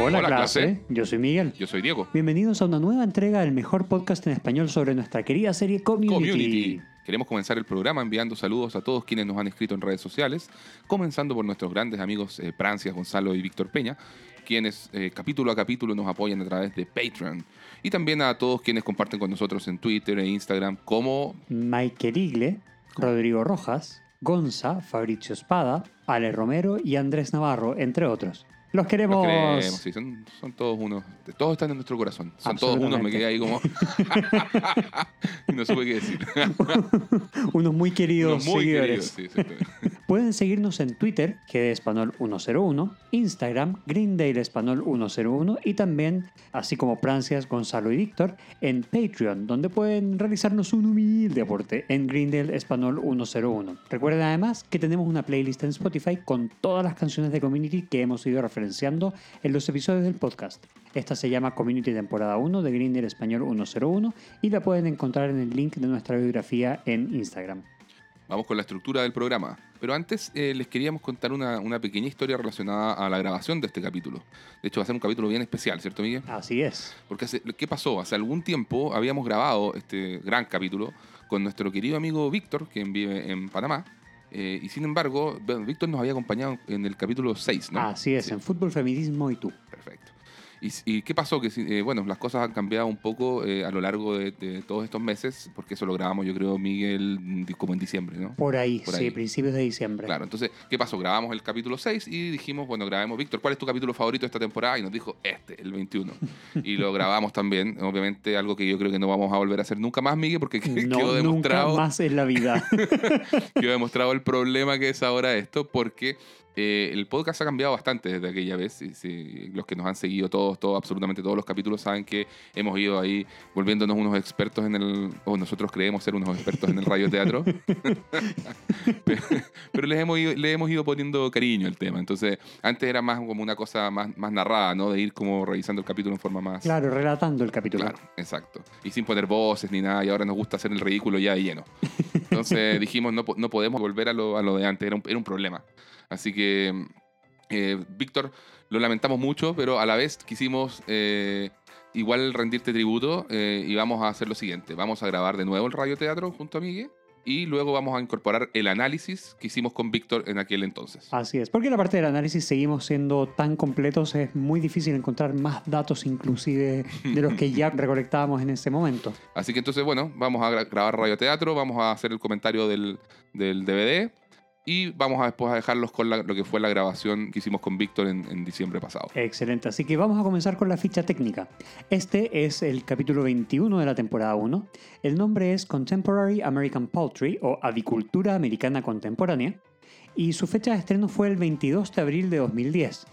Hola, Hola, clase. clase. Yo soy Miguel. Yo soy Diego. Bienvenidos a una nueva entrega del mejor podcast en español sobre nuestra querida serie Community. Community. Queremos comenzar el programa enviando saludos a todos quienes nos han escrito en redes sociales, comenzando por nuestros grandes amigos eh, Prancias, Gonzalo y Víctor Peña, quienes eh, capítulo a capítulo nos apoyan a través de Patreon. Y también a todos quienes comparten con nosotros en Twitter e Instagram como Mike Erigle, Rodrigo Rojas, Gonza, Fabricio Espada, Ale Romero y Andrés Navarro, entre otros. Los los queremos. sí, son, son todos unos, todos están en nuestro corazón. Son todos unos, me quedé ahí como... y no supe qué decir. Unos muy queridos Unos muy seguidores. queridos, sí, exactamente. Pueden seguirnos en Twitter, que es Espanol 101, Instagram, Greendale Espanol 101 y también, así como Prancias, Gonzalo y Víctor, en Patreon, donde pueden realizarnos un humilde aporte en Greendale Espanol 101. Recuerden además que tenemos una playlist en Spotify con todas las canciones de Community que hemos ido referenciando en los episodios del podcast. Esta se llama Community Temporada 1 de Greendale Español 101 y la pueden encontrar en el link de nuestra biografía en Instagram. Vamos con la estructura del programa. Pero antes eh, les queríamos contar una, una pequeña historia relacionada a la grabación de este capítulo. De hecho, va a ser un capítulo bien especial, ¿cierto, Miguel? Así es. Porque hace- ¿qué pasó? Hace algún tiempo habíamos grabado este gran capítulo con nuestro querido amigo Víctor, quien vive en Panamá. Eh, y sin embargo, Víctor nos había acompañado en el capítulo 6, ¿no? Así es, Sí, en fútbol, feminismo y tú. Perfecto. ¿Y, y qué pasó? Que, eh, bueno, las cosas han cambiado un poco eh, a lo largo de, de todos estos meses, porque eso lo grabamos, yo creo, Miguel, mm, como en diciembre, ¿no? Por ahí, Por sí, ahí. principios de diciembre. Claro, entonces, ¿qué pasó? Grabamos el capítulo 6 y dijimos, bueno, grabemos, Víctor, ¿cuál es tu capítulo favorito de esta temporada? Y nos dijo, este, el 21. y lo grabamos también, obviamente, algo que yo creo que no vamos a volver a hacer nunca más, Miguel, porque No, quedó nunca demostrado, más en la vida. quedó demostrado el problema que es ahora esto, porque eh, el podcast ha cambiado bastante desde aquella vez. y si los que nos han seguido todos, todos, absolutamente todos los capítulos saben que hemos ido ahí volviéndonos unos expertos en el, o nosotros creemos ser unos expertos en el radioteatro. pero, pero les hemos ido, le hemos ido poniendo cariño al tema. Entonces, antes era más como una cosa más, más narrada, ¿no? De ir como revisando el capítulo en forma más... claro, relatando el capítulo. Claro, exacto. Y sin poner voces ni nada, y ahora nos gusta hacer el ridículo ya de lleno. Entonces dijimos, no, no podemos volver a lo, a lo de antes, era un, era un problema. Así que, eh, Víctor, lo lamentamos mucho, pero a la vez quisimos eh, igual rendirte tributo eh, y vamos a hacer lo siguiente. Vamos a grabar de nuevo el radioteatro junto a Miguel y luego vamos a incorporar el análisis que hicimos con Víctor en aquel entonces. Así es, porque la parte del análisis seguimos siendo tan completos, es muy difícil encontrar más datos inclusive de los que ya recolectábamos en ese momento. Así que entonces, bueno, vamos a gra- grabar radioteatro, vamos a hacer el comentario del, del DVD y vamos a después a dejarlos con la- lo que fue la grabación que hicimos con Víctor en, en diciembre pasado. Excelente, así que vamos a comenzar con la ficha técnica. Este es el capítulo 21 de la temporada 1. El nombre es Contemporary American Poultry o Avicultura Americana Contemporánea y su fecha de estreno fue el 22 de abril de 2010.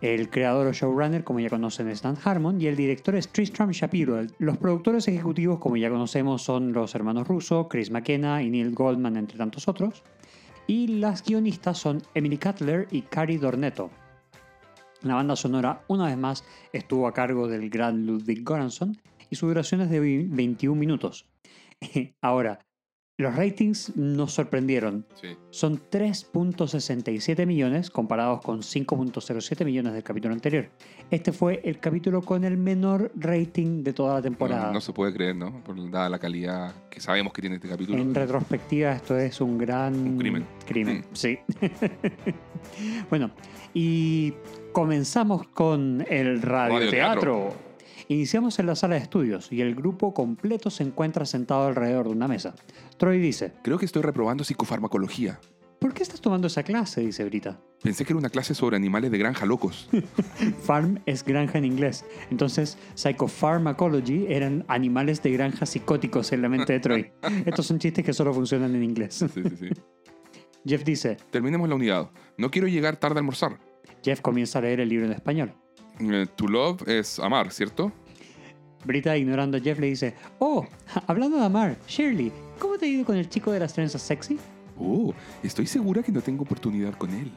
El creador o showrunner, como ya conocen, es Dan Harmon y el director es Tristram Shapiro. Los productores ejecutivos, como ya conocemos, son los hermanos Russo, Chris McKenna y Neil Goldman, entre tantos otros. Y las guionistas son Emily Cutler y Cary Dornetto. La banda sonora, una vez más, estuvo a cargo del gran Ludwig Göransson y su duración es de vi- 21 minutos. Ahora, los ratings nos sorprendieron. Sí. Son 3.67 millones comparados con 5.07 millones del capítulo anterior. Este fue el capítulo con el menor rating de toda la temporada. No, no se puede creer, ¿no? Por dada la calidad que sabemos que tiene este capítulo. En retrospectiva, esto es un gran Un crimen. crimen, Mm. sí. bueno, y comenzamos con el radioteatro. Iniciamos en la sala de estudios y el grupo completo se encuentra sentado alrededor de una mesa. Troy dice, Creo que estoy reprobando psicofarmacología. ¿por qué estás tomando esa clase? dice Brita. Pensé que era una clase sobre animales de granja locos. Farm es granja en inglés. Entonces, psychopharmacology eran animales de granja psicóticos en la mente de Troy. Estos son chistes que solo funcionan en inglés. Sí, sí, sí. Jeff dice, Terminemos la unidad. No quiero llegar tarde a almorzar. Jeff comienza a leer el libro en español. Eh, to love es amar, ¿cierto? Brita, ignorando a Jeff, le dice, oh, hablando de amar, Shirley, ¿cómo te ha ido con el chico de las trenzas sexy? Oh, estoy segura que no tengo oportunidad con él.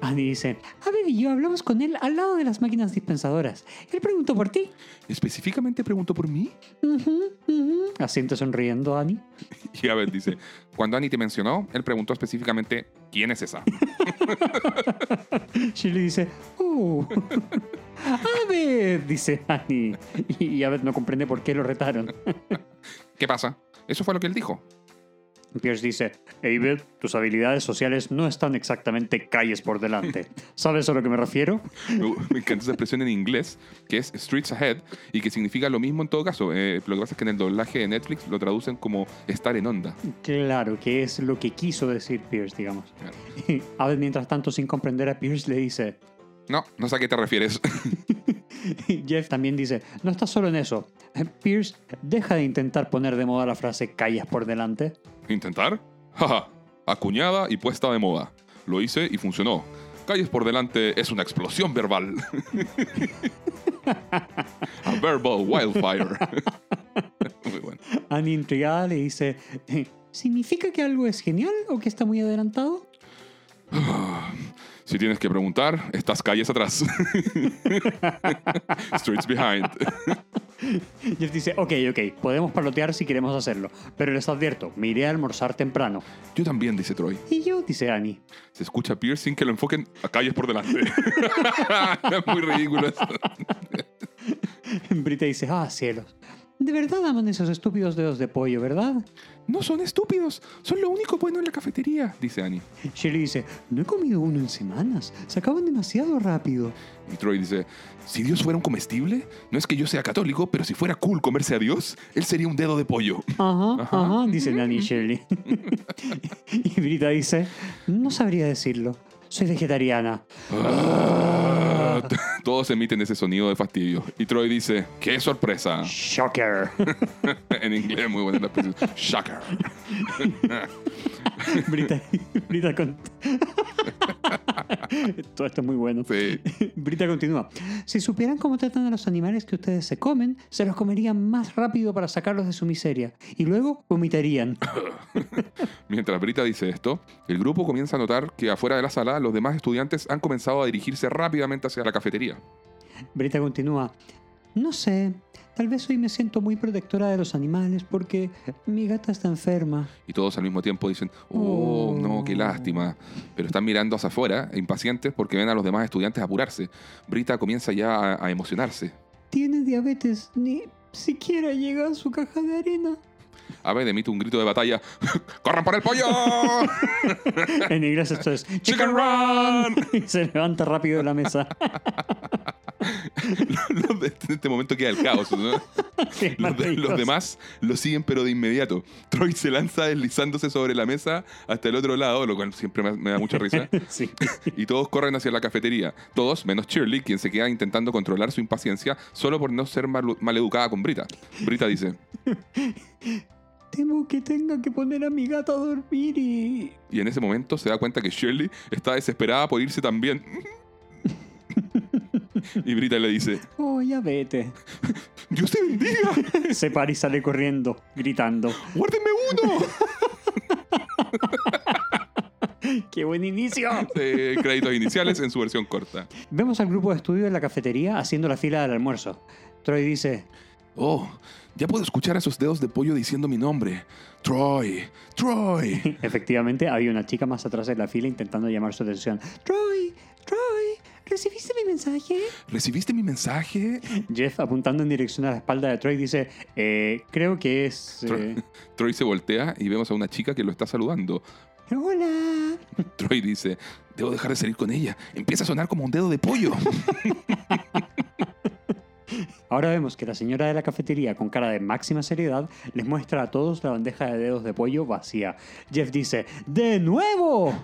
Annie dice, Abed y yo hablamos con él al lado de las máquinas dispensadoras. Él preguntó por ti. ¿Específicamente preguntó por mí? Ujú. Asiente sonriendo, Annie. Y Abed dice, cuando Annie te mencionó, él preguntó específicamente ¿Quién es esa? Shirley dice, ¡Uh! ¡Abed! Dice Annie. Y Abed no comprende por qué lo retaron. ¿Qué pasa? Eso fue lo que él dijo. Pierce dice, Abed, tus habilidades sociales no están exactamente calles por delante. ¿Sabes a lo que me refiero? Me, me encanta esa expresión en inglés, que es Streets Ahead, y que significa lo mismo en todo caso. Eh, lo que pasa es que en el doblaje de Netflix lo traducen como estar en onda. Claro, que es lo que quiso decir Pierce, digamos. Claro. Mientras tanto, sin comprender a Pierce, le dice, No, no sé a qué te refieres. Jeff también dice, no estás solo en eso. Eh, Pierce, deja de intentar poner de moda la frase calles por delante. ¿Intentar? Jaja, acuñada y puesta de moda. Lo hice y funcionó. Calles por delante es una explosión verbal. A verbal wildfire. Muy bueno. Annie intrigada le dice, "Eh, ¿significa que algo es genial o que está muy adelantado? Si tienes que preguntar, estas calles atrás. Streets behind. Jeff dice, ok, ok, podemos palotear si queremos hacerlo, pero les advierto, me iré a almorzar temprano. Yo también, dice Troy. Y yo, dice Annie. Se escucha a Pierce sin que lo enfoquen a calles por delante. es muy ridículo eso. Brita dice, ah, cielos. De verdad aman esos estúpidos dedos de pollo, ¿verdad? No son estúpidos, son lo único bueno en la cafetería, dice Annie. Shirley dice, no he comido uno en semanas, se acaban demasiado rápido. Y Troy dice, si Dios fuera un comestible, no es que yo sea católico, pero si fuera cool comerse a Dios, él sería un dedo de pollo. Ajá, ajá, dice Nanny Shirley. y Brita dice, no sabría decirlo, soy vegetariana. Todos emiten ese sonido de fastidio. Y Troy dice, ¡qué sorpresa! Shocker. en inglés muy buena la expresión. Shocker. Brita, Brita con... Todo esto es muy bueno. Sí. Brita continúa. Si supieran cómo tratan a los animales que ustedes se comen, se los comerían más rápido para sacarlos de su miseria. Y luego vomitarían. Mientras Brita dice esto, el grupo comienza a notar que afuera de la sala los demás estudiantes han comenzado a dirigirse rápidamente hacia la cafetería. Brita continúa. No sé, tal vez hoy me siento muy protectora de los animales porque mi gata está enferma. Y todos al mismo tiempo dicen, oh, no, qué lástima. Pero están mirando hacia afuera, impacientes, porque ven a los demás estudiantes apurarse. Brita comienza ya a, a emocionarse. Tiene diabetes, ni siquiera llega a su caja de arena. Abed emite un grito de batalla. ¡Corran por el pollo! En inglés esto es ¡Chicken Run! Y se levanta rápido de la mesa. En este momento queda el caos. ¿no? Los, de- maravilloso. los demás lo siguen, pero de inmediato. Troy se lanza deslizándose sobre la mesa hasta el otro lado, lo cual siempre me, me da mucha risa. Sí. Y todos corren hacia la cafetería. Todos, menos Shirley, quien se queda intentando controlar su impaciencia solo por no ser mal, maleducada con Brita. Brita dice: Temo que tenga que poner a mi gata a dormir y... Y en ese momento se da cuenta que Shirley está desesperada por irse también. Y Brita le dice: Oh, ya vete. ¡Dios te bendiga! Se para y sale corriendo, gritando. ¡Guárdenme uno! ¡Qué buen inicio! Eh, créditos iniciales en su versión corta. Vemos al grupo de estudio en la cafetería haciendo la fila del almuerzo. Troy dice, Oh, ya puedo escuchar a esos dedos de pollo diciendo mi nombre. Troy, Troy. efectivamente había una chica más atrás de la fila intentando llamar su atención. Troy, Troy, ¿recibiste mi mensaje? ¿Recibiste mi mensaje? Jeff, apuntando en dirección a la espalda de Troy, dice, "Eh, creo que es... eh, Troy se voltea y vemos a una chica que lo está saludando. Hola. Troy dice, debo dejar de salir con ella. Empieza a sonar como un dedo de pollo. Ahora vemos que la señora de la cafetería, con cara de máxima seriedad, les muestra a todos la bandeja de dedos de pollo vacía. Jeff dice, ¡De nuevo!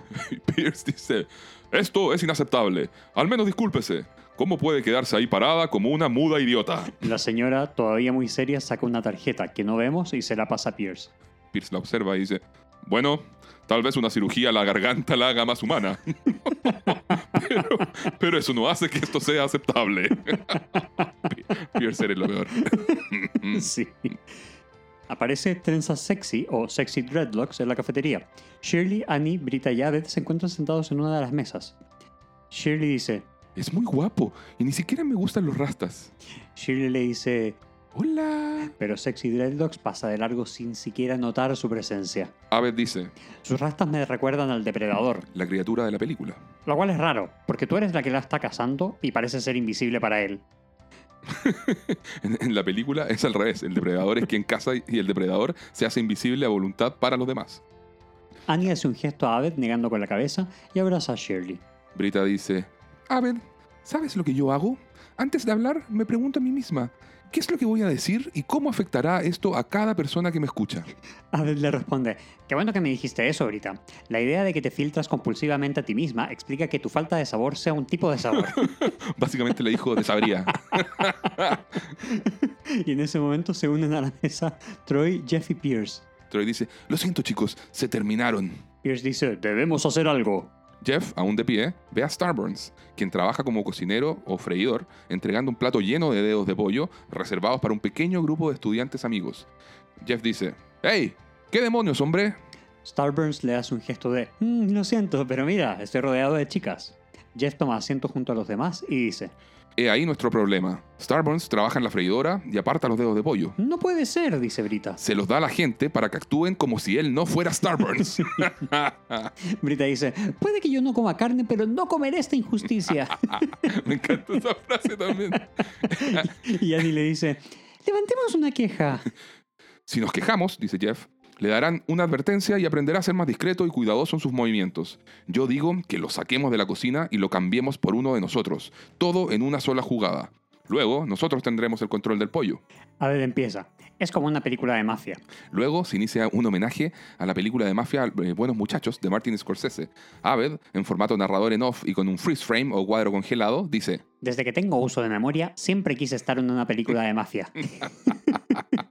Pierce dice, esto es inaceptable. Al menos discúlpese. ¿Cómo puede quedarse ahí parada como una muda idiota? La señora, todavía muy seria, saca una tarjeta que no vemos y se la pasa a Pierce. Pierce la observa y dice, bueno, tal vez una cirugía a la garganta la haga más humana. pero, pero eso no hace que esto sea aceptable. Pierce eres lo peor. Sí. Aparece Trenzas Sexy o Sexy Dreadlocks en la cafetería. Shirley, Annie, Brita y Abed se encuentran sentados en una de las mesas. Shirley dice, Es muy guapo y ni siquiera me gustan los rastas. Shirley le dice, Hola. pero Sexy Dreadlocks pasa de largo sin siquiera notar su presencia. Abed dice, Sus rastas me recuerdan al depredador, la criatura de la película. lo cual es raro, porque tú eres la que la está cazando y parece ser invisible para él. En, en la película es al revés. El depredador es quien caza y el depredador se hace invisible a voluntad para los demás. Annie hace un gesto a Abed negando con la cabeza y abraza a Shirley. Brita dice, Abed, ¿sabes lo que yo hago? Antes de hablar, me pregunto a mí misma, ¿qué es lo que voy a decir y cómo afectará esto a cada persona que me escucha? Abed le responde, qué bueno que me dijiste eso ahorita. La idea de que te filtras compulsivamente a ti misma explica que tu falta de sabor sea un tipo de sabor. Básicamente le dijo de sabría. y en ese momento se unen a la mesa Troy, Jeff y Pierce. Troy dice, lo siento chicos, se terminaron. Pierce dice, debemos hacer algo. Jeff, aún de pie, ve a Starburns, quien trabaja como cocinero o freidor, entregando un plato lleno de dedos de pollo reservados para un pequeño grupo de estudiantes amigos. Jeff dice, ¡Hey! ¿Qué demonios, hombre? Starburns le hace un gesto de, "Mm, lo siento, pero mira, estoy rodeado de chicas. Jeff toma asiento junto a los demás y dice, He ahí nuestro problema. Starburns trabaja en la freidora y aparta los dedos de pollo. no puede ser, dice Brita. Se los da a la gente para que actúen como si él no fuera Starburns. Brita dice, puede que yo no coma carne, pero no comeré esta injusticia. Me encanta esa frase también. y Annie le dice, levantemos una queja. Si nos quejamos, dice Jeff, le darán una advertencia y aprenderá a ser más discreto y cuidadoso en sus movimientos. Yo digo que lo saquemos de la cocina y lo cambiemos por uno de nosotros, todo en una sola jugada. Luego, nosotros tendremos el control del pollo. Abed empieza, es como una película de mafia. Luego se inicia un homenaje a la película de mafia eh, Buenos Muchachos de Martin Scorsese. Aved, en formato narrador en off y con un freeze frame o cuadro congelado, dice, Desde que tengo uso de memoria, siempre quise estar en una película de mafia.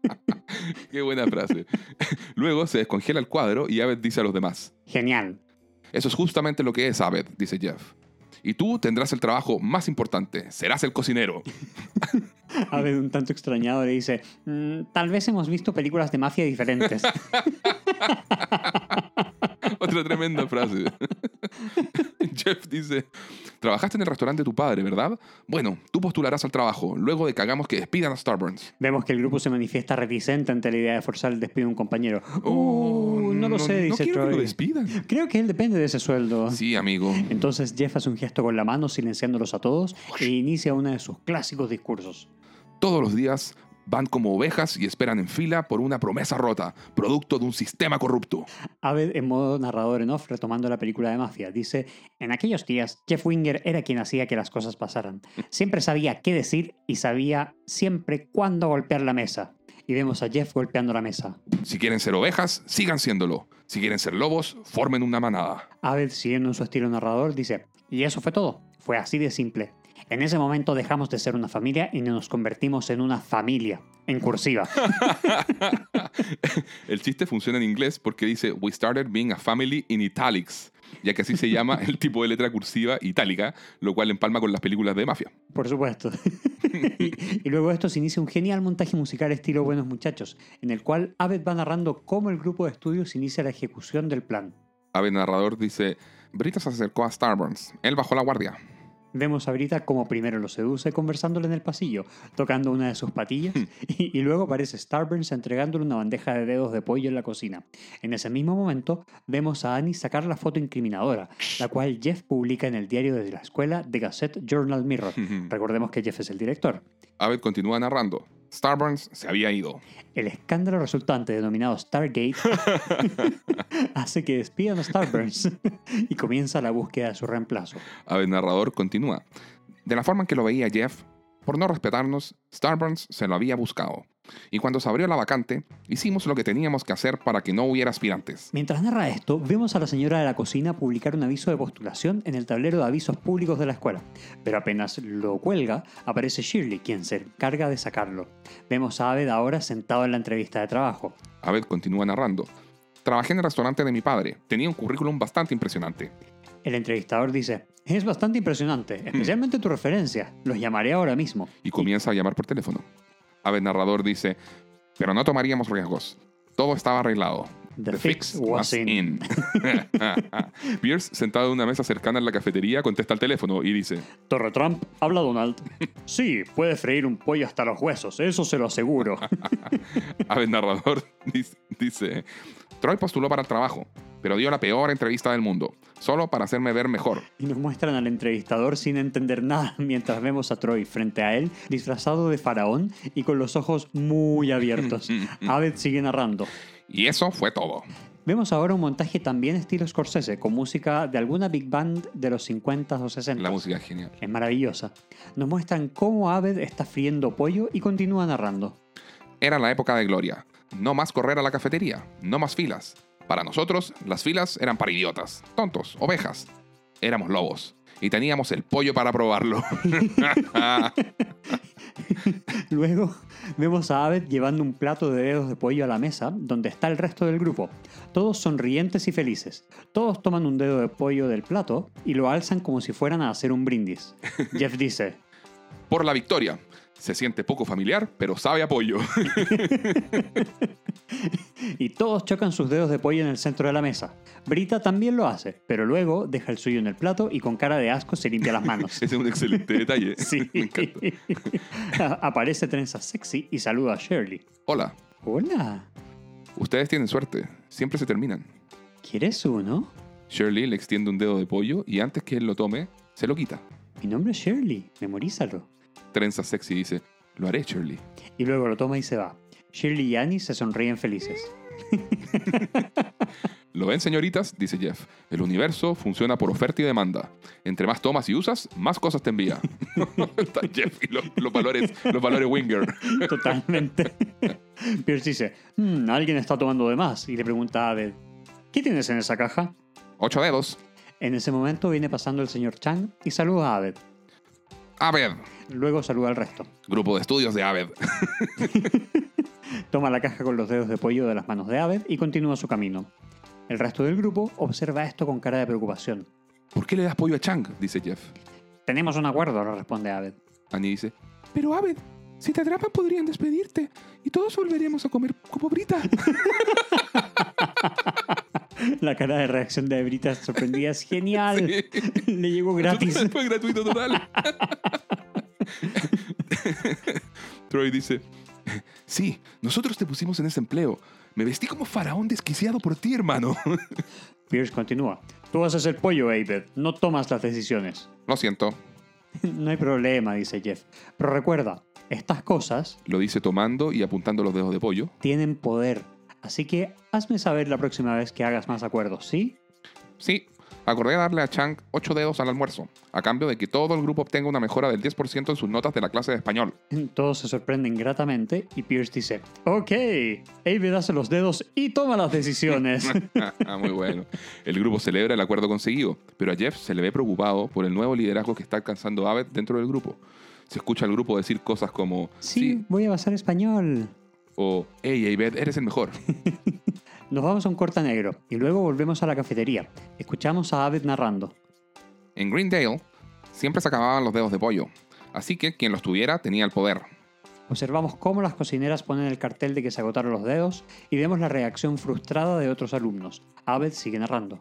qué buena frase. Luego se descongela el cuadro y Aved dice a los demás, Genial. Eso es justamente lo que es Abed, dice Jeff. Y tú tendrás el trabajo más importante, serás el cocinero. Abed, un tanto extrañado, le dice, "Mm, tal vez hemos visto películas de mafia diferentes. Otra tremenda frase. Jeff dice, trabajaste en el restaurante de tu padre, ¿verdad? Bueno, tú postularás al trabajo, luego de que hagamos que despidan a Starburns. Vemos que el grupo se manifiesta reticente ante la idea de forzar el despido de un compañero. Oh, Uh, no, lo sé, dice quiero que Troy. lo despidan. Creo que él depende de ese sueldo. Sí, amigo. Entonces Jeff hace un gesto con la mano silenciándolos a todos e inicia uno de sus clásicos discursos. Todos los días van como ovejas y esperan en fila por una promesa rota, producto de un sistema corrupto. Abed en modo narrador en off retomando la película de mafia. Dice, en aquellos días Jeff Winger era quien hacía que las cosas pasaran. Siempre sabía qué decir y sabía siempre cuándo golpear la mesa. Y vemos a Jeff golpeando la mesa. Si quieren ser ovejas, sigan siéndolo. Si quieren ser lobos, formen una manada. Abed, siguiendo en su estilo narrador, dice, y eso fue todo. Fue así de simple. En ese momento dejamos de ser una familia y nos convertimos en una familia. En cursiva. El chiste funciona en inglés porque dice We started being a family in italics, ya que así se llama el tipo de letra cursiva itálica, lo cual empalma con las películas de mafia. Por supuesto. y, y luego esto se inicia un genial montaje musical estilo Buenos Muchachos, en el cual Abed va narrando cómo el grupo de estudios inicia la ejecución del plan. Ave narrador dice Brita se acercó a Starburns. Él bajó la guardia. Vemos a Brita como primero lo seduce conversándole en el pasillo, tocando una de sus patillas, y, y luego aparece Starburns entregándole una bandeja de dedos de pollo en la cocina. En ese mismo momento, vemos a Annie sacar la foto incriminadora, la cual Jeff publica en el diario de la escuela The Gazette Journal Mirror. Recordemos que Jeff es el director. Aved continúa narrando. Starburns se había ido. El escándalo resultante, denominado Stargate, hace que despidan a Starburns y comienza la búsqueda de su reemplazo. Aved narrador continúa. De la forma en que lo veía Jeff, por no respetarnos, Starburns se lo había buscado. Y cuando se abrió la vacante, hicimos lo que teníamos que hacer para que no hubiera aspirantes. Mientras narra esto, vemos a la señora de la cocina publicar un aviso de postulación en el tablero de avisos públicos de la escuela. Pero apenas lo cuelga, aparece Shirley, quien se encarga de sacarlo. Vemos a Aved ahora sentado en la entrevista de trabajo. Aved continúa narrando. Trabajé en el restaurante de mi padre. Tenía un currículum bastante impresionante. El entrevistador dice, es bastante impresionante, especialmente tu referencia. Los llamaré ahora mismo. y comienza a llamar por teléfono. Aved narrador dice, pero no tomaríamos riesgos. Todo estaba arreglado. The, fix, was in. Pierce, sentado en una mesa cercana en la cafetería, contesta al teléfono y dice: Torre Trump, habla Donald. Sí, puede freír un pollo hasta los huesos, eso se lo aseguro. Ave narrador dice: Troy postuló para el trabajo, pero dio la peor entrevista del mundo, solo para hacerme ver mejor. Y nos muestran al entrevistador sin entender nada mientras vemos a Troy frente a él, disfrazado de faraón y con los ojos muy abiertos. Abed sigue narrando. Y eso fue todo. Vemos ahora un montaje también estilo Scorsese, con música de alguna big band de los 50 o 60. La música es genial. Es maravillosa. Nos muestran cómo Abed está friendo pollo y continúa narrando. Era la época de gloria. No más correr a la cafetería, no más filas. Para nosotros, las filas eran para idiotas, tontos, ovejas. Éramos lobos. Y teníamos el pollo para probarlo. Luego vemos a Abed llevando un plato de dedos de pollo a la mesa, donde está el resto del grupo. Todos sonrientes y felices. Todos toman un dedo de pollo del plato y lo alzan como si fueran a hacer un brindis. Jeff dice, Por la victoria. Se siente poco familiar, pero sabe a pollo. y todos chocan sus dedos de pollo en el centro de la mesa. Brita también lo hace, pero luego deja el suyo en el plato y con cara de asco se limpia las manos. Ese es un excelente detalle. Sí. Me encanta. Aparece Trenza Sexy y saluda a Shirley. Hola, Hola, ustedes tienen suerte. Siempre se terminan. ¿quieres uno? Shirley le extiende un dedo de pollo y antes que él lo tome, se lo quita. Mi nombre es Shirley, memorízalo. Trenza Sexy dice, lo haré, Shirley. Y luego lo toma y se va. Shirley y Annie se sonríen felices. ¿Lo ven, señoritas? Dice Jeff. El universo funciona por oferta y demanda. Entre más tomas y usas, más cosas te envía. Está Jeff y los, los valores, los valores Winger. Totalmente. Pierce dice, "Hmm, alguien está tomando de más. Y le pregunta a Abed, ¿qué tienes en esa caja? Ocho dedos. En ese momento viene pasando el señor Chang y saluda a Abed. Aved. Luego saluda al resto. Grupo de estudios de Aved. Toma la caja con los dedos de pollo de las manos de Abed y continúa su camino. El resto del grupo observa esto con cara de preocupación. ¿Por qué le das pollo a Chang? Dice Jeff. Tenemos un acuerdo, le responde Abed. Annie dice, pero Aved, si te atrapan podrían despedirte y todos volveremos a comer como Brita. La cara de reacción de Brita sorprendida es genial. Sí. Le llegó gratis. Fue gratuito total. Troy dice, sí, nosotros te pusimos en ese empleo. Me vestí como faraón desquiciado por ti, hermano. Pierce continúa. Tú haces el pollo, Abed. No tomas las decisiones. Lo siento, No hay problema, dice Jeff. Pero recuerda, estas cosas lo dice tomando y apuntando los dedos de pollo. tienen poder. Así que hazme saber la próxima vez que hagas más acuerdos, ¿sí? Sí, acordé darle a Chang 8 dedos al almuerzo, a cambio de que todo el grupo obtenga una mejora del 10% en sus notas de la clase de español. Todos se sorprenden gratamente y Pierce dice, ok, Abed hace los dedos y toma las decisiones. Ah, Muy bueno. El grupo celebra el acuerdo conseguido, pero a Jeff se le ve preocupado por el nuevo liderazgo que está alcanzando Aved dentro del grupo. Se escucha al grupo decir cosas como sí, voy a basar español. O Hey, Aved, eres el mejor. Nos vamos a un corta negro y luego volvemos a la cafetería. Escuchamos a Abed narrando. En Greendale siempre se acababan los dedos de pollo, así que quien los tuviera tenía el poder. Observamos cómo las cocineras ponen el cartel de que se agotaron los dedos y vemos la reacción frustrada de otros alumnos. Abed sigue narrando.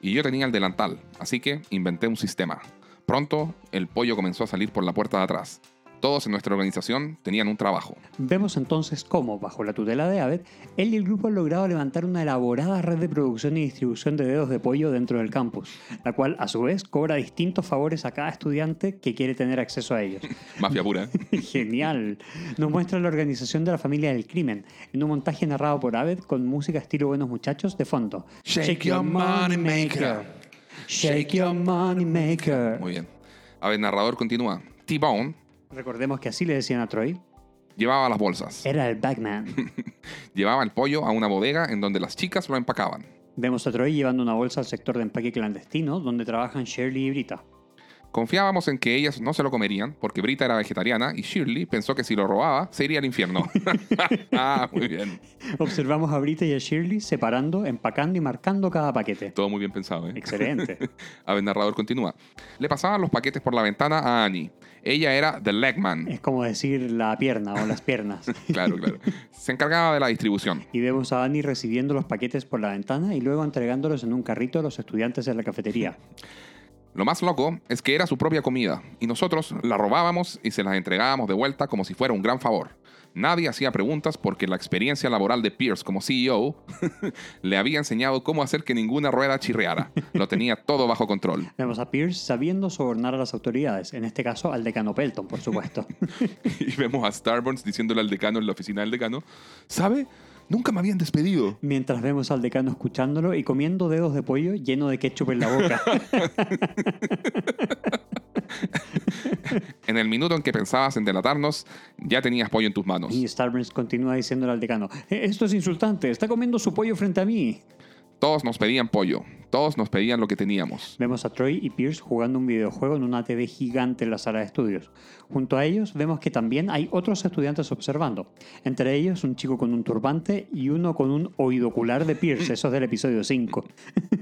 Y yo tenía el delantal, así que inventé un sistema. Pronto, el pollo comenzó a salir por la puerta de atrás. Todos en nuestra organización tenían un trabajo. Vemos entonces cómo, bajo la tutela de Abed, él y el grupo han logrado levantar una elaborada red de producción y distribución de dedos de pollo dentro del campus, la cual a su vez cobra distintos favores a cada estudiante que quiere tener acceso a ellos. Mafia pura. ¿eh? Genial. Nos muestra la organización de la familia del crimen, en un montaje narrado por Abed con música estilo Buenos Muchachos de fondo. Shake your money maker. Shake your money maker. Muy bien. A ver, el narrador continúa. T-Bone Recordemos que así le decían a Troy. llevaba las bolsas. Era el Bagman. Llevaba el pollo a una bodega en donde las chicas lo empacaban. Vemos a Troy llevando una bolsa al sector de empaque clandestino donde trabajan Shirley y Brita. Confiábamos en que ellas no se lo comerían porque Brita era vegetariana y Shirley pensó que si lo robaba se iría al infierno. ah, muy bien. Observamos a Brita y a Shirley separando, empacando y marcando cada paquete. Todo muy bien pensado, ¿eh? Excelente. A ver, narrador continúa. Le pasaban los paquetes por la ventana a Annie. Ella era The Legman. Es como decir la pierna o las piernas. Claro, claro. Se encargaba de la distribución. Y vemos a Annie recibiendo los paquetes por la ventana y luego entregándolos en un carrito a los estudiantes en la cafetería. Lo más loco es que era su propia comida y nosotros la robábamos y se las entregábamos de vuelta como si fuera un gran favor. Nadie hacía preguntas porque la experiencia laboral de Pierce como CEO le había enseñado cómo hacer que ninguna rueda chirriara. Lo tenía todo bajo control. Vemos a Pierce sabiendo sobornar a las autoridades, en este caso al decano Pelton, por supuesto. Y vemos a Starburns diciéndole al decano en la oficina del decano, ¿sabe? Nunca me habían despedido. Mientras vemos al decano escuchándolo y comiendo dedos de pollo lleno de ketchup en la boca. En el minuto en que pensabas en delatarnos, ya tenías pollo en tus manos. Y Starburns continúa diciéndole al decano, "Eh, esto es insultante, está comiendo su pollo frente a mí. Todos nos pedían pollo. Todos nos pedían lo que teníamos. Vemos a Troy y Pierce jugando un videojuego en una TV gigante en la sala de estudios. Junto a ellos vemos que también hay otros estudiantes observando. Entre ellos un chico con un turbante y uno con un oído ocular de Pierce, eso es del episodio 5.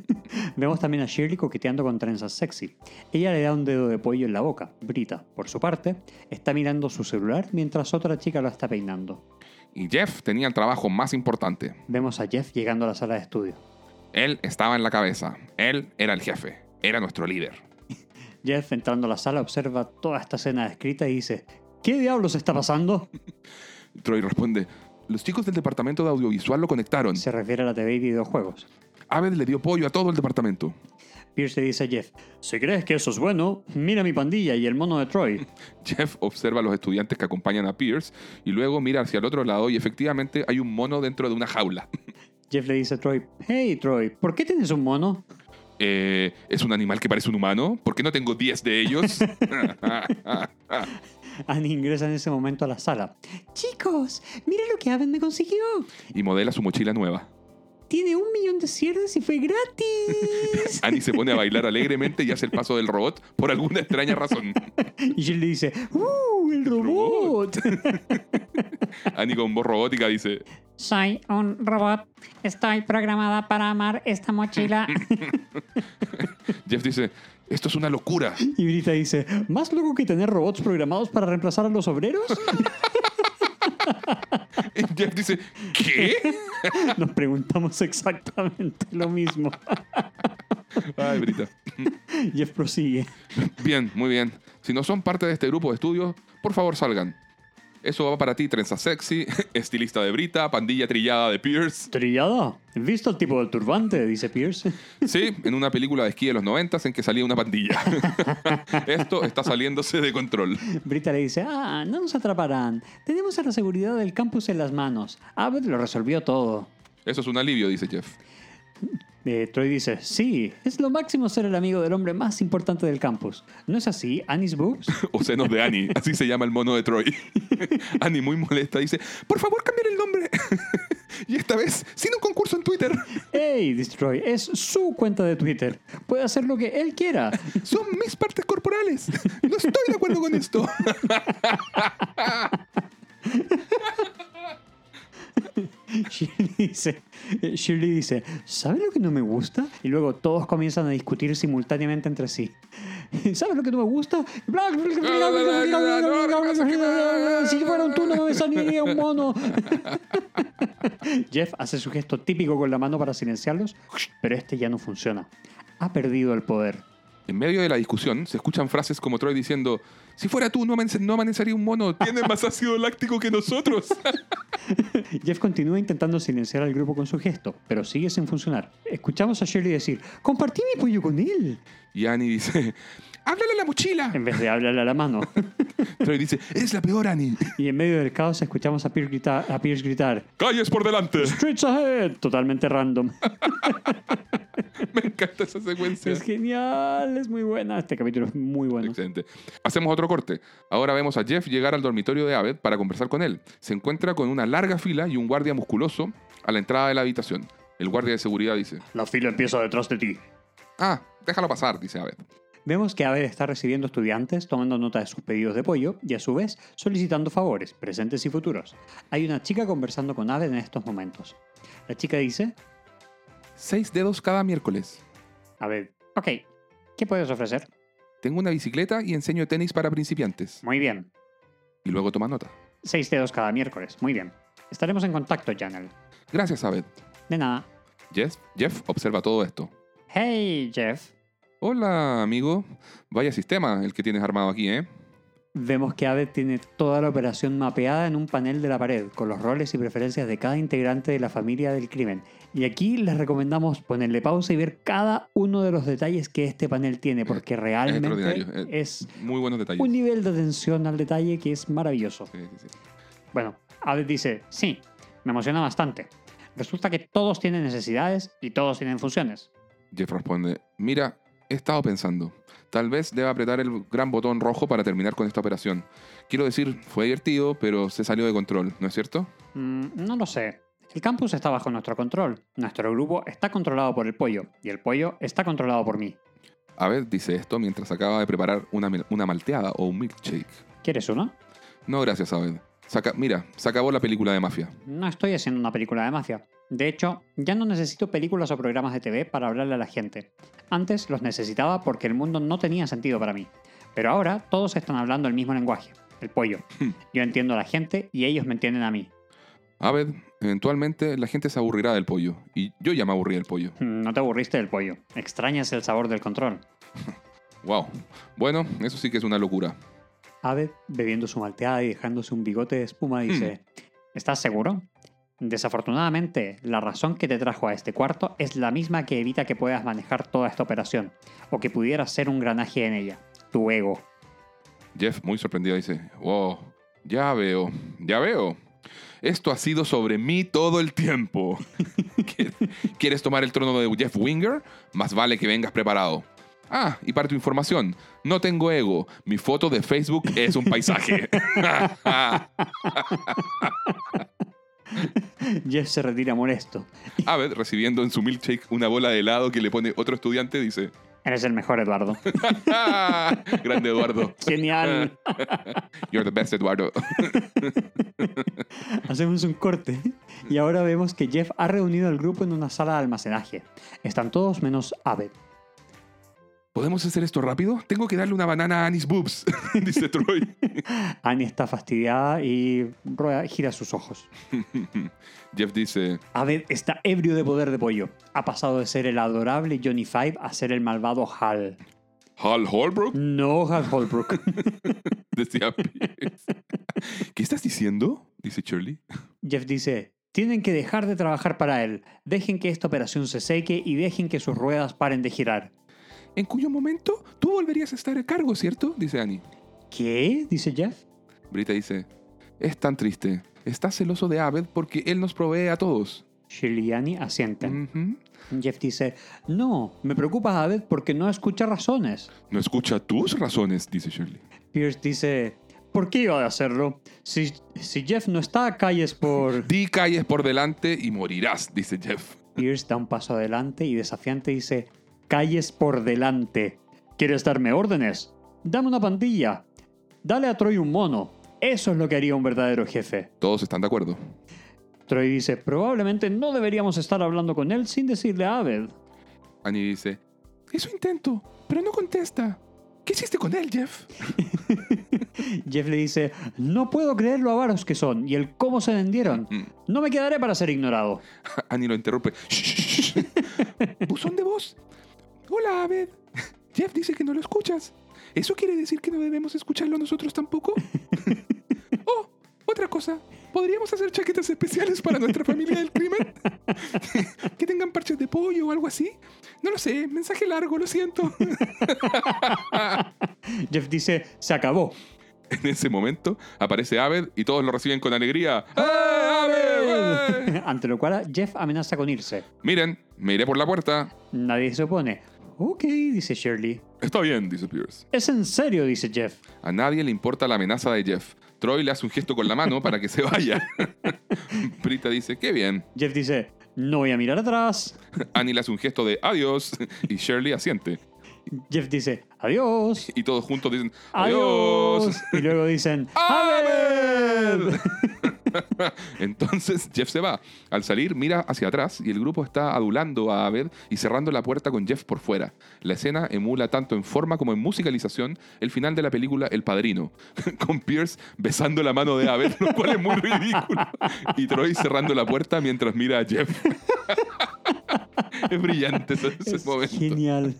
vemos también a Shirley coqueteando con trenzas sexy. Ella le da un dedo de pollo en la boca. Brita, por su parte, está mirando su celular mientras otra chica lo está peinando. Y Jeff tenía el trabajo más importante. Vemos a Jeff llegando a la sala de estudio. Él estaba en la cabeza. Él era el jefe. Era nuestro líder. Jeff, entrando a la sala, observa toda esta escena descrita y dice, ¿qué diablos está pasando? Troy responde, los chicos del departamento de audiovisual lo conectaron. Se refiere a la TV y videojuegos. Aved le dio pollo a todo el departamento. Pierce le dice a Jeff, si crees que eso es bueno, mira mi pandilla y el mono de Troy. Jeff observa a los estudiantes que acompañan a Pierce y luego mira hacia el otro lado y efectivamente hay un mono dentro de una jaula. Jeff le dice a Troy, hey Troy, ¿por qué tienes un mono? Eh, ¿Es un animal que parece un humano? ¿Por qué no tengo 10 de ellos? Annie ingresa en ese momento a la sala. Chicos, miren lo que Aven me consiguió. y modela su mochila nueva. Tiene un millón de cierres y fue gratis. Annie se pone a bailar alegremente y hace el paso del robot por alguna extraña razón. y Jill le dice, ¡Uh, el robot! Annie con voz robótica dice, Soy un robot. Estoy programada para amar esta mochila. Jeff dice, esto es una locura. y Brita dice, ¿más loco que tener robots programados para reemplazar a los obreros? Y Jeff dice, ¿qué? Nos preguntamos exactamente lo mismo. Ay, Brita. Jeff prosigue. Bien, muy bien. Si no son parte de este grupo de estudio, por favor salgan. Eso va para ti, trenza sexy, estilista de Brita, pandilla trillada de Pierce. ¿Trillada? ¿Visto el tipo del turbante? Dice Pierce. Sí, en una película de esquí de los noventas en que salía una pandilla. Esto está saliéndose de control. Brita le dice, ah, no nos atraparán. Tenemos a la seguridad del campus en las manos. Abbott lo resolvió todo. Eso es un alivio, dice Jeff. Eh, Troy dice, sí, es lo máximo ser el amigo del hombre más importante del campus. ¿No es así, Annie's Boobs? O senos de Annie, así se llama el mono de Troy. Annie, muy molesta, dice, por favor, cambiar el nombre. y esta vez, sin un concurso en Twitter. ¡Hey, dice Troy! Es su cuenta de Twitter. Puede hacer lo que él quiera. Son mis partes corporales. No estoy de acuerdo con esto. Shirley dice, eh, Shirley dice, ¿sabes lo que no me gusta? Y luego todos comienzan a discutir simultáneamente entre sí. ¿Sabes lo que no me gusta? Si fuera un tú no me saliría un mono. Jeff hace su gesto típico con la mano para silenciarlos, pero este ya no funciona. Ha perdido el poder. En medio de la discusión se escuchan frases como Troy diciendo, si fuera tú no, no amanecería un mono, tiene más ácido láctico que nosotros. Jeff continúa intentando silenciar al grupo con su gesto, pero sigue sin funcionar. Escuchamos a Shirley decir, compartí mi pollo con él, Y Annie dice, háblale a la mochila. en vez de hablarle a la mano. Troy dice, eres la peor, Annie. Y en medio del caos escuchamos a Pierce gritar, a Pierce gritar Calles por delante. Streets ahead, totalmente random. Me encanta esa secuencia. Es genial, es muy buena. Este capítulo es muy bueno. Excelente. Hacemos otro corte. Ahora vemos a Jeff llegar al dormitorio de Abed para conversar con él. Se encuentra con una larga fila y un guardia musculoso a la entrada de la habitación. El guardia de seguridad dice, La fila empieza detrás de ti. ah, déjalo pasar, dice Abed. Vemos que Abed está recibiendo estudiantes, tomando nota de sus pedidos de pollo y a su vez solicitando favores, presentes y futuros. Hay una chica conversando con Abed en estos momentos. La chica dice, Seis dedos cada miércoles. Abed, Ok, ¿qué puedes ofrecer? Tengo una bicicleta y enseño tenis para principiantes. muy bien. Y luego toma nota. Seis dedos cada miércoles, muy bien. Estaremos en contacto, Janel. Gracias, Abed. De nada. Jeff, Jeff observa todo esto. Hey, Jeff. Hola, amigo. Vaya sistema el que tienes armado aquí, ¿eh? Vemos que Abed tiene toda la operación mapeada en un panel de la pared, con los roles y preferencias de cada integrante de la familia del crimen. Y aquí les recomendamos ponerle pausa y ver cada uno de los detalles que este panel tiene, porque realmente eh. es Muy buenos detalles. un nivel de atención al detalle que es maravilloso. Sí, sí, sí. Bueno, Abed dice, sí, me emociona bastante. Resulta que todos tienen necesidades y todos tienen funciones. Jeff responde, mira, he estado pensando. Tal vez deba apretar el gran botón rojo para terminar con esta operación. Quiero decir, fue divertido, pero se salió de control, ¿no es cierto? Mm, no lo sé. El campus está bajo nuestro control. Nuestro grupo está controlado por el pollo y el pollo está controlado por mí. Abed dice esto mientras acaba de preparar una malteada o un milkshake. ¿Quieres uno? No, gracias, Abed. Saca- mira, se acabó la película de mafia. No estoy haciendo una película de mafia. De hecho, ya no necesito películas o programas de TV para hablarle a la gente. Antes los necesitaba porque el mundo no tenía sentido para mí. Pero ahora todos están hablando el mismo lenguaje, el pollo. Yo entiendo a la gente y ellos me entienden a mí. Abed, eventualmente la gente se aburrirá del pollo. Y yo ya me aburrí del pollo. Mm, No te aburriste del pollo. Extrañas el sabor del control. Wow. Bueno, eso sí que es una locura. Abed, bebiendo su malteada y dejándose un bigote de espuma, dice, ¿estás seguro? Desafortunadamente, la razón que te trajo a este cuarto es la misma que evita que puedas manejar toda esta operación, o que pudieras ser un granaje en ella, tu ego. Jeff, muy sorprendido, dice, wow, ya veo, ya veo. Esto ha sido sobre mí todo el tiempo. ¿Quieres tomar el trono de Jeff Winger? Más vale que vengas preparado. Ah, y para tu información, no tengo ego. Mi foto de Facebook es un paisaje. Jeff se retira molesto. Abed, recibiendo en su milkshake una bola de helado que le pone otro estudiante, dice, Eres el mejor, Eduardo. grande Eduardo. Genial. You're the best, Eduardo. Hacemos un corte y ahora vemos que Jeff ha reunido al grupo en una sala de almacenaje. Están todos menos Abed. ¿Podemos hacer esto rápido? Tengo que darle una banana a Anis Boobs, dice Troy. Annie está fastidiada y rueda- gira sus ojos. Jeff dice, Abed está ebrio de poder de pollo. Ha pasado de ser el adorable Johnny Five a ser el malvado Hal. Hal Holbrook, No Hal Holbrook. decía. ¿Qué estás diciendo? Dice Shirley. Jeff dice, tienen que dejar de trabajar para él. Dejen que esta operación se seque y dejen que sus ruedas paren de girar. En cuyo momento tú volverías a estar a cargo, ¿cierto? Dice Annie. ¿Qué? dice Jeff. Brita dice, es tan triste. Está celoso de Abed porque él nos provee a todos. Shirley y Annie asienten. Ujú. Jeff dice, no, me preocupa Abed porque no escucha razones. No escucha tus razones, dice Shirley. Pierce dice, ¿por qué iba a hacerlo? Si, si Jeff no está, calles por... Di calles por delante y morirás, dice Jeff. Pierce da un paso adelante y desafiante dice, calles por delante. ¿Quieres darme órdenes? Dame una pandilla. Dale a Troy un mono. Eso es lo que haría un verdadero jefe. Todos están de acuerdo. Troy dice, probablemente no deberíamos estar hablando con él sin decirle a Abed. Annie dice, eso intento, pero no contesta. ¿Qué hiciste con él, Jeff? Jeff le dice, no puedo creer lo avaros que son y el cómo se vendieron. Mm. No me quedaré para ser ignorado. Annie lo interrumpe. Buzón de voz. Hola, Abed. Jeff dice que no lo escuchas. ¿Eso quiere decir que no debemos escucharlo nosotros tampoco? oh, otra cosa. ¿Podríamos hacer chaquetas especiales para nuestra familia del crimen? que tengan parches de pollo o algo así. No lo sé, mensaje largo, lo siento. Jeff dice, se acabó. en ese momento aparece Abed y todos lo reciben con alegría. ¡Eh, Abed! ¡Eh! Ante lo cual Jeff amenaza con irse. Miren, me iré por la puerta. Nadie se opone. Ok, dice Shirley. Está bien, dice Pierce. Es en serio, dice Jeff. A nadie le importa la amenaza de Jeff. Troy le hace un gesto con la mano para que se vaya. Brita dice, qué bien. Jeff dice, no voy a mirar atrás. Annie le hace un gesto de adiós y Shirley asiente. Jeff dice, adiós. Y todos juntos dicen, adiós. Adiós. Y luego dicen, ¡Abed! Entonces Jeff se va. Al salir, mira hacia atrás y el grupo está adulando a Abed y cerrando la puerta con Jeff por fuera. La escena emula tanto en forma como en musicalización el final de la película El Padrino, con Pierce besando la mano de Abed, lo cual es muy ridículo. Y Troy cerrando la puerta mientras mira a Jeff. es brillante ese, ese Es momento. Genial.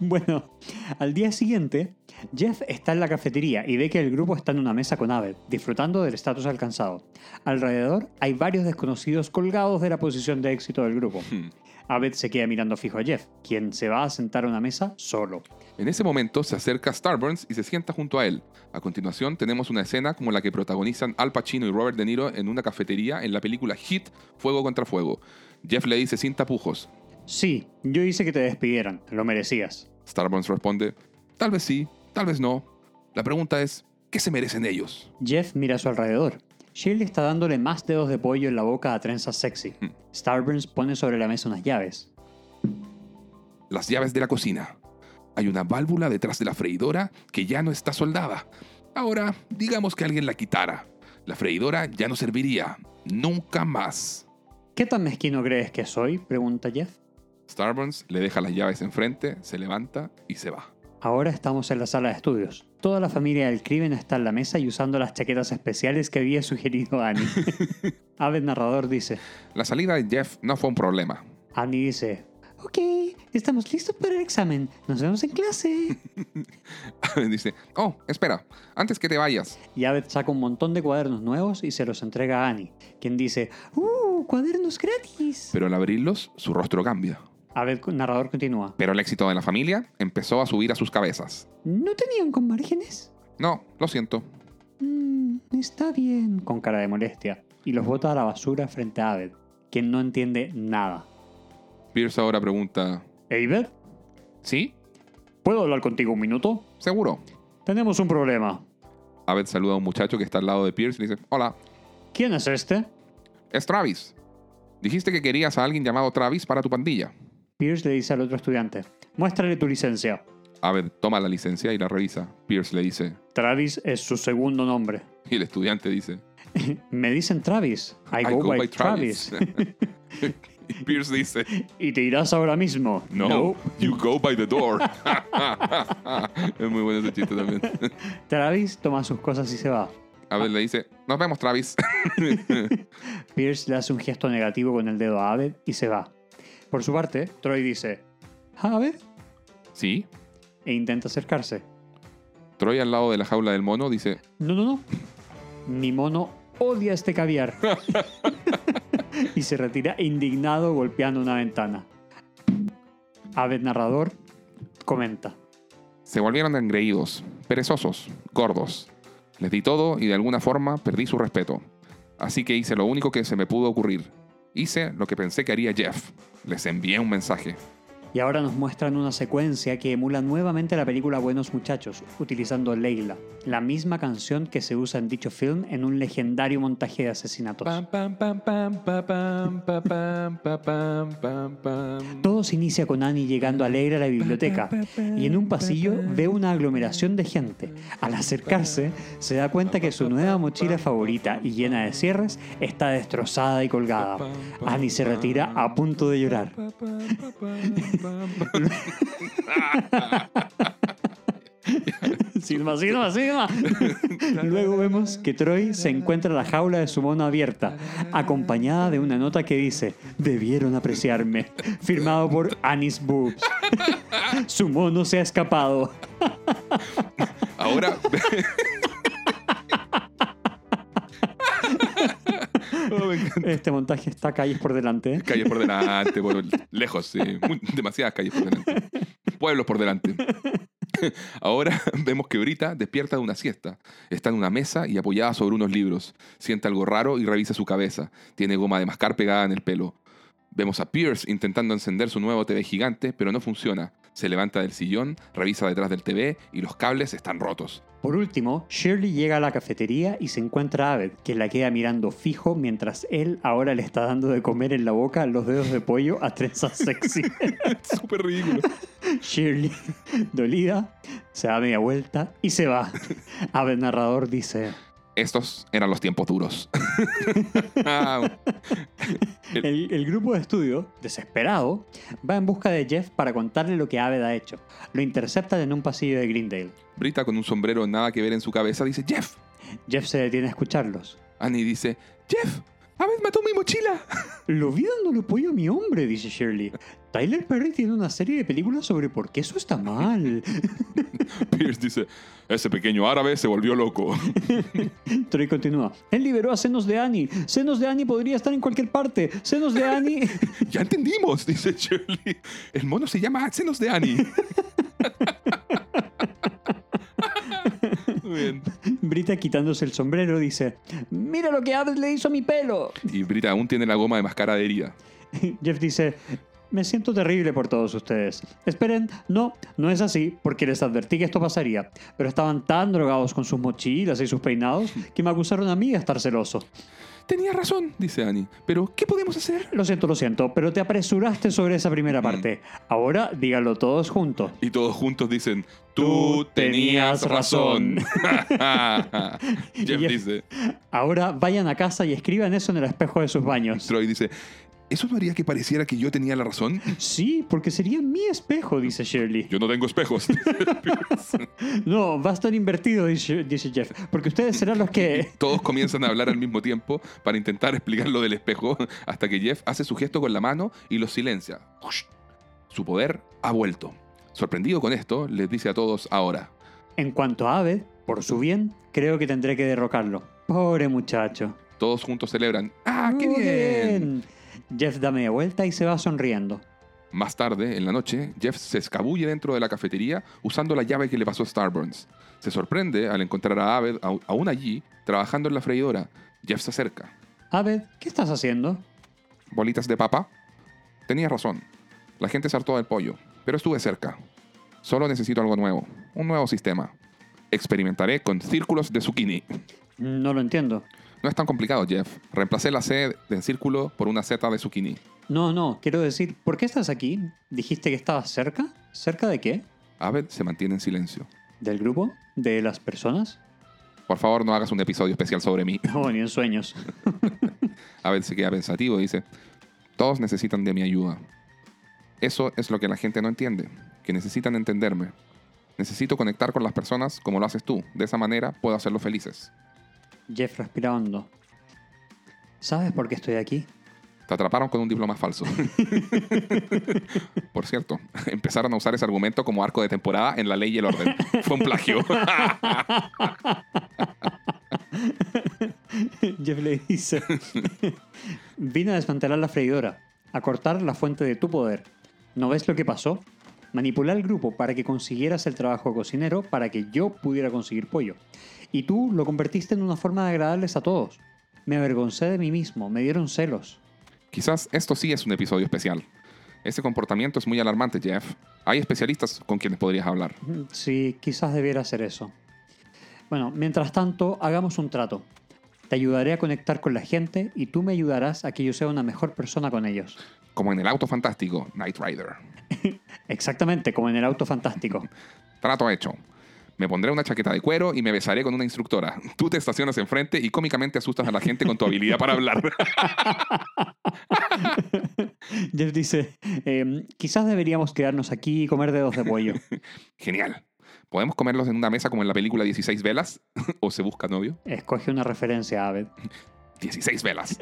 bueno, al día siguiente, Jeff está en la cafetería y ve que el grupo está en una mesa con Abed, disfrutando del estatus alcanzado. Alrededor hay varios desconocidos colgados de la posición de éxito del grupo. Hmm. Abed se queda mirando fijo a Jeff, quien se va a sentar a una mesa solo. En ese momento se acerca Starburns y se sienta junto a él. A continuación tenemos una escena como la que protagonizan Al Pacino y Robert De Niro en una cafetería en la película Hit, Fuego contra Fuego. Jeff le dice sin tapujos. Sí, yo hice que te despidieran, lo merecías. Starburns responde, tal vez sí, tal vez no. La pregunta es, ¿qué se merecen ellos? Jeff mira a su alrededor. Shirley está dándole más dedos de pollo en la boca a trenzas sexy. Hmm. Starburns pone sobre la mesa unas llaves. Las llaves de la cocina. Hay una válvula detrás de la freidora que ya no está soldada. Ahora, digamos que alguien la quitara. La freidora ya no serviría. Nunca más. ¿Qué tan mezquino crees que soy? pregunta Jeff. Starburns le deja las llaves enfrente, se levanta y se va. Ahora estamos en la sala de estudios. Toda la familia del crimen está en la mesa y usando las chaquetas especiales que había sugerido Annie. Abed narrador dice. La salida de Jeff no fue un problema. Annie dice. Ok, estamos listos para el examen. Nos vemos en clase. Dice, oh, espera, antes que te vayas. Y Abed saca un montón de cuadernos nuevos y se los entrega a Annie, quien dice, ¡Uh! ¡Cuadernos gratis! Pero al abrirlos, su rostro cambia. Abed, narrador, continúa. Pero el éxito de la familia empezó a subir a sus cabezas. ¿No tenían con márgenes? No, lo siento. "Mm, está bien. Con cara de molestia. Y los bota a la basura frente a Abed, quien no entiende nada. Pierce ahora pregunta, ¿Abed? ¿sí? ¿Puedo hablar contigo un minuto? ¿Seguro? Tenemos un problema. Abed saluda a un muchacho que está al lado de Pierce y le dice, hola, ¿Quién es este? es Travis. Dijiste que querías a alguien llamado Travis para tu pandilla. Pierce le dice al otro estudiante, muéstrale tu licencia. Abed toma la licencia y la revisa. Pierce le dice, Travis es su segundo nombre. y el estudiante dice, Me dicen Travis. I, go, by, Travis. y Pierce dice, y te irás ahora mismo. no, you go by the door. es muy bueno ese chiste también. Travis toma sus cosas y se va. Abed le dice, nos vemos Travis. Pierce le hace un gesto negativo con el dedo a Abed y se va. Por su parte, Troy dice, ¿Abed? ¿Sí? E intenta acercarse. Troy al lado de la jaula del mono dice, No, no, no. Mi mono odia este caviar. y se retira indignado golpeando una ventana. Abed narrador comenta. Se volvieron engreídos, perezosos, gordos. Les di todo y de alguna forma perdí su respeto. Así que hice lo único que se me pudo ocurrir. Hice lo que pensé que haría Jeff. Les envié un mensaje. Y ahora nos muestran una secuencia que emula nuevamente la película Buenos Muchachos, utilizando Leila, la misma canción que se usa en dicho film en un legendario montaje de asesinatos. Todo se inicia con Annie llegando alegre a la biblioteca y en un pasillo ve una aglomeración de gente. Al acercarse, se da cuenta que su nueva mochila favorita y llena de cierres está destrozada y colgada. Annie se retira a punto de llorar. Luego vemos que Troy se encuentra en la jaula de su mono abierta, acompañada de una nota que dice: Debieron apreciarme. Firmado por Anis Boobs. Su mono se ha escapado. Ahora. Oh. Este montaje está calles por delante. ¿eh? Calles por delante, por lejos, sí. Muy- demasiadas calles por delante. Pueblos por delante. Ahora vemos que Brita despierta de una siesta. Está en una mesa y apoyada sobre unos libros. Siente algo raro y revisa su cabeza. Tiene goma de mascar pegada en el pelo. Vemos a Pierce intentando encender su nuevo TV gigante, pero no funciona. Se levanta del sillón, revisa detrás del TV y los cables están rotos. Por último, Shirley llega a la cafetería y se encuentra a Abed, que la queda mirando fijo mientras él ahora le está dando de comer en la boca los dedos de pollo a trenzas sexy. Súper ridículo. Shirley, dolida, se da media vuelta y se va. Abed narrador dice, Estos eran los tiempos duros. Ah, el, el grupo de estudio, desesperado, va en busca de Jeff para contarle lo que Abed ha hecho. Lo interceptan en un pasillo de Greendale. Brita con un sombrero nada que ver en su cabeza dice, Jeff. Jeff se detiene a escucharlos. Annie dice, Jeff, Abed mató mi mochila. Lo vi dándole pollo a mi hombre, dice Shirley. Tyler Perry tiene una serie de películas sobre por qué eso está mal. Pierce dice, ese pequeño árabe se volvió loco. Troy continúa. Él liberó a Senos de Annie. Senos de Annie podría estar en cualquier parte. Senos de Annie. ya entendimos, dice Shirley. El mono se llama Senos de Annie. Muy bien. Brita quitándose el sombrero dice, mira lo que Abed le hizo a mi pelo. Y Brita aún tiene la goma de mascara de herida. Jeff dice, me siento terrible por todos ustedes. Esperen, no, no es así, porque les advertí que esto pasaría. Pero estaban tan drogados con sus mochilas y sus peinados que me acusaron a mí de estar celoso. Tenía razón, dice Annie. Pero, ¿qué podemos hacer? Lo siento, lo siento, pero te apresuraste sobre esa primera parte. Ahora díganlo todos juntos. Y todos juntos dicen, Tú tenías razón. Jeff- dice, Ahora vayan a casa y escriban eso en el espejo de sus baños. Troy dice, ¿eso no haría que pareciera que yo tenía la razón? Sí, porque sería mi espejo, dice Shirley. Yo no tengo espejos. No, va a estar invertido, dice, dice Jeff, porque ustedes serán los que... Todos comienzan a hablar al mismo tiempo para intentar explicar lo del espejo, hasta que Jeff hace su gesto con la mano y los silencia. Su poder ha vuelto. Sorprendido con esto, les dice a todos ahora. En cuanto a Abed, por su bien, creo que tendré que derrocarlo. Pobre muchacho. Todos juntos celebran. ¡Ah, qué Muy bien! Jeff da media vuelta y se va sonriendo. Más tarde, en la noche, Jeff se escabulle dentro de la cafetería usando la llave que le pasó Starburns. Se sorprende al encontrar a Abed aún allí, trabajando en la freidora. Jeff se acerca. Abed, ¿qué estás haciendo? ¿Bolitas de papa? Tenías razón. La gente se hartó del pollo, pero estuve cerca. Solo necesito algo nuevo, un nuevo sistema. Experimentaré con círculos de zucchini. No lo entiendo. No es tan complicado, Jeff. Reemplacé la C de círculo por una Z de zucchini. No, no, quiero decir, ¿por qué estás aquí? ¿Dijiste que estabas cerca? ¿Cerca de qué? Abed se mantiene en silencio. ¿Del grupo? ¿De las personas? Por favor, no hagas un episodio especial sobre mí. No, ni en sueños. Abed se queda pensativo y dice, todos necesitan de mi ayuda. Eso es lo que la gente no entiende, que necesitan entenderme. Necesito conectar con las personas como lo haces tú. De esa manera puedo hacerlos felices. Jeff respira hondo. ¿Sabes por qué estoy aquí? Te atraparon con un diploma falso. Por cierto, empezaron a usar ese argumento como arco de temporada en La Ley y el Orden. Fue un plagio. Jeff le dice, vine a desmantelar la freidora, a cortar la fuente de tu poder. ¿No ves lo que pasó? Manipulé al grupo para que consiguieras el trabajo de cocinero para que yo pudiera conseguir pollo. Y tú lo convertiste en una forma de agradarles a todos. Me avergoncé de mí mismo, me dieron celos. Quizás esto sí es un episodio especial. Ese comportamiento es muy alarmante, Jeff. Hay especialistas con quienes podrías hablar. Sí, quizás debiera hacer eso. Bueno, mientras tanto, hagamos un trato. Te ayudaré a conectar con la gente y tú me ayudarás a que yo sea una mejor persona con ellos. Como en el auto fantástico, Knight Rider. Exactamente, como en el auto fantástico. Trato hecho. Me pondré una chaqueta de cuero y me besaré con una instructora. Tú te estacionas enfrente y cómicamente asustas a la gente con tu habilidad para hablar. Jeff dice, "Em, quizás deberíamos quedarnos aquí y comer dedos de pollo. Genial. ¿Podemos comerlos en una mesa como en la película 16 velas? ¿O se busca novio? Escoge una referencia a Abed. 16 velas.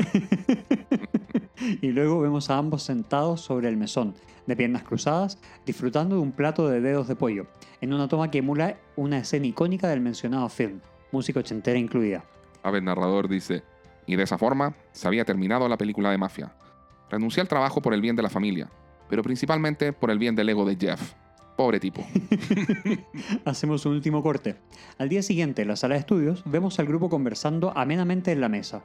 Y luego vemos a ambos sentados sobre el mesón, de piernas cruzadas, disfrutando de un plato de dedos de pollo, en una toma que emula una escena icónica del mencionado film, música ochentera incluida. Abel narrador dice, y de esa forma se había terminado la película de mafia. Renuncié al trabajo por el bien de la familia, pero principalmente por el bien del ego de Jeff. Pobre tipo. Hacemos un último corte. Al día siguiente, en la sala de estudios, vemos al grupo conversando amenamente en la mesa.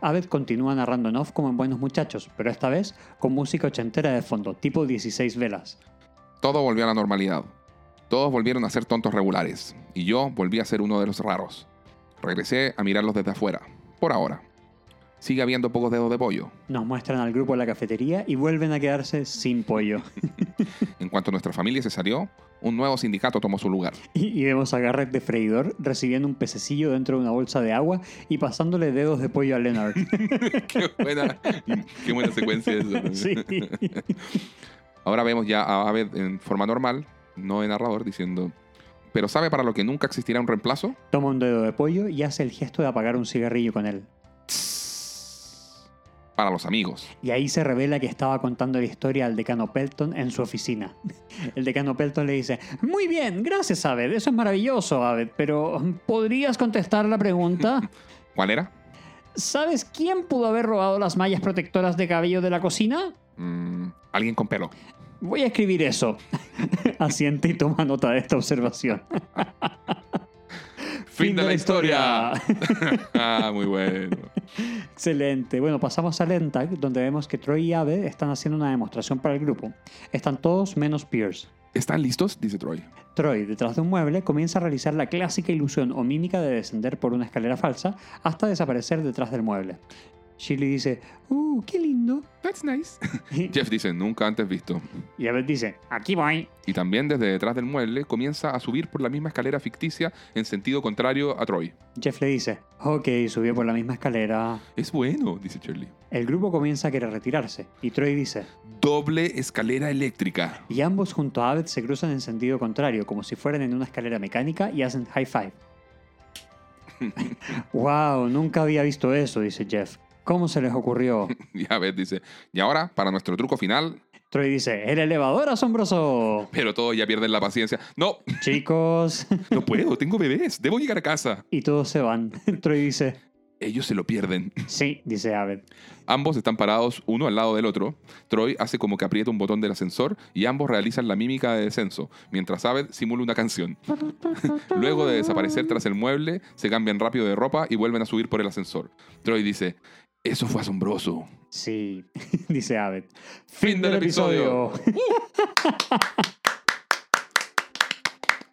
Abed continúa narrando en off como en Buenos Muchachos, pero esta vez con música ochentera de fondo, tipo 16 velas. Todo volvió a la normalidad. Todos volvieron a ser tontos regulares. Y yo volví a ser uno de los raros. Regresé a mirarlos desde afuera. Por ahora. Sigue habiendo pocos dedos de pollo. Nos muestran al grupo en la cafetería y vuelven a quedarse sin pollo. En cuanto nuestra familia se salió, un nuevo sindicato tomó su lugar. Y, vemos a Garrett de freidor recibiendo un pececillo dentro de una bolsa de agua y pasándole dedos de pollo a Leonard. qué, buena, qué buena secuencia eso. sí. Ahora vemos ya a Aved en forma normal, no de narrador, diciendo... Pero ¿sabe para lo que nunca existirá un reemplazo? Toma un dedo de pollo y hace el gesto de apagar un cigarrillo con él. Para los amigos. Y ahí se revela que estaba contando la historia al decano Pelton en su oficina. El decano Pelton le dice, muy bien, gracias Aved, eso es maravilloso Aved, pero ¿podrías contestar la pregunta? ¿Cuál era? ¿Sabes quién pudo haber robado las mallas protectoras de cabello de la cocina? Mm, alguien con pelo. Voy a escribir eso. Asiente y toma nota de esta observación. Fin de la historia. ah, muy bueno. Excelente. Bueno, pasamos a Lentag, donde vemos que Troy y Ave están haciendo una demostración para el grupo. Están todos menos Pierce. ¿Están listos? Dice Troy. Troy, detrás de un mueble, comienza a realizar la clásica ilusión o mímica de descender por una escalera falsa hasta desaparecer detrás del mueble. Shirley dice, ¡Uh, qué lindo! That's nice. Jeff dice, nunca antes visto. Y Abed dice, aquí voy. Y también desde detrás del mueble comienza a subir por la misma escalera ficticia en sentido contrario a Troy. Jeff le dice, ok, subió por la misma escalera. Es bueno, dice Shirley. El grupo comienza a querer retirarse. Y Troy dice, Doble escalera eléctrica. y ambos junto a Abed se cruzan en sentido contrario, como si fueran en una escalera mecánica y hacen high five. wow, nunca había visto eso, dice Jeff. ¿Cómo se les ocurrió? Y a ver, dice, y ahora, para nuestro truco final, Troy dice, el elevador asombroso. pero todos ya pierden la paciencia. No, Chicos. no puedo, tengo bebés, debo llegar a casa. y todos se van. Troy dice, Ellos se lo pierden. sí, dice Abed. Ambos están parados uno al lado del otro. Troy hace como que aprieta un botón del ascensor y ambos realizan la mímica de descenso, mientras Abed simula una canción. Luego de desaparecer tras el mueble, se cambian rápido de ropa y vuelven a subir por el ascensor. Troy dice, eso fue asombroso. Sí, dice Abed. Fin del episodio.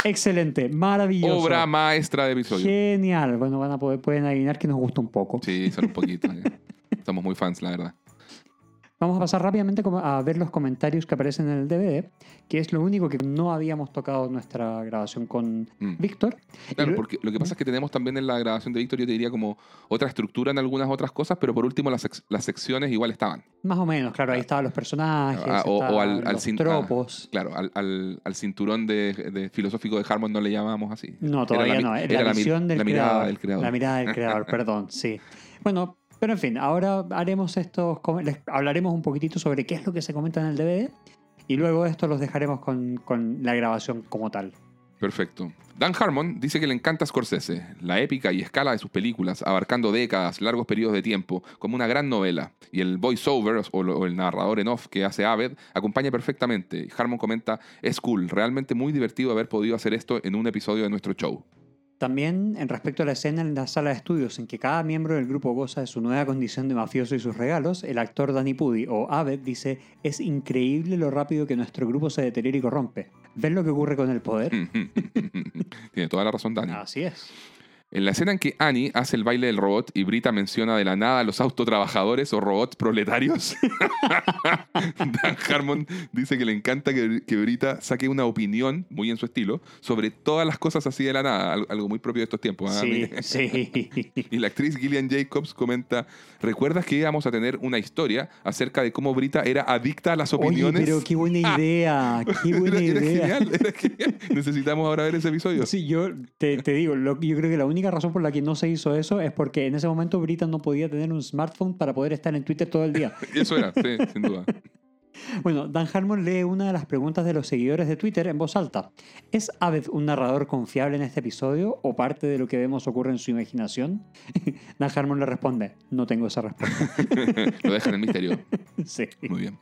Excelente, maravilloso. Obra maestra de episodio. Genial. Bueno, van a poder, pueden adivinar que nos gusta un poco. Sí, son un poquito. eh. Somos muy fans, la verdad. Vamos a pasar rápidamente a ver los comentarios que aparecen en el DVD, que es lo único que no habíamos tocado en nuestra grabación con Mm. Víctor. Claro, lo- porque lo que pasa es que tenemos también en la grabación de Víctor, yo te diría como otra estructura en algunas otras cosas, pero por último las, sec- las secciones igual estaban. Más o menos, claro, ahí estaban los personajes, Ah, o- o estaban al- al los cin- tropos. Claro, al, al- al cinturón de, de filosófico de Harmon no le llamábamos así. No, todavía Era la no. Era la, la visión del la mirada creador. del creador. La mirada del creador, perdón, sí. Bueno, pero en fin, ahora haremos estos. Les hablaremos un poquitito sobre qué es lo que se comenta en el DVD y luego esto los dejaremos con, con la grabación como tal. Perfecto. Dan Harmon dice que le encanta Scorsese, la épica y escala de sus películas, abarcando décadas, largos periodos de tiempo, como una gran novela. Y el voiceover o, el narrador en off que hace Aved acompaña perfectamente. Harmon comenta, es cool, realmente muy divertido haber podido hacer esto en un episodio de nuestro show. También en respecto a la escena en la sala de estudios en que cada miembro del grupo goza de su nueva condición de mafioso y sus regalos, el actor Danny Pudi o Abed dice, es increíble lo rápido que nuestro grupo se deteriora y corrompe. ¿Ven lo que ocurre con el poder? Tiene toda la razón Dani. Así es. En la escena en que Annie hace el baile del robot y Brita menciona de la nada a los autotrabajadores o robots proletarios, Dan Harmon dice que le encanta que, que Brita saque una opinión, muy en su estilo, sobre todas las cosas así de la nada, al- algo muy propio de estos tiempos. ¿ah? Sí, sí. Y la actriz Gillian Jacobs comenta, ¿recuerdas que íbamos a tener una historia acerca de cómo Brita era adicta a las Oye, opiniones? pero qué buena idea, qué buena era, era idea. genial, era genial. Necesitamos ahora ver ese episodio. Sí, yo te, te digo, lo- yo creo que la única razón por la que no se hizo eso es porque en ese momento Brita no podía tener un smartphone para poder estar en Twitter todo el día. Eso era, sí, sin duda. Bueno, Dan Harmon lee una de las preguntas de los seguidores de Twitter en voz alta. ¿Es Aved un narrador confiable en este episodio o parte de lo que vemos ocurre en su imaginación? Dan Harmon le responde, no tengo esa respuesta. Lo dejan en misterio. sí. Muy bien.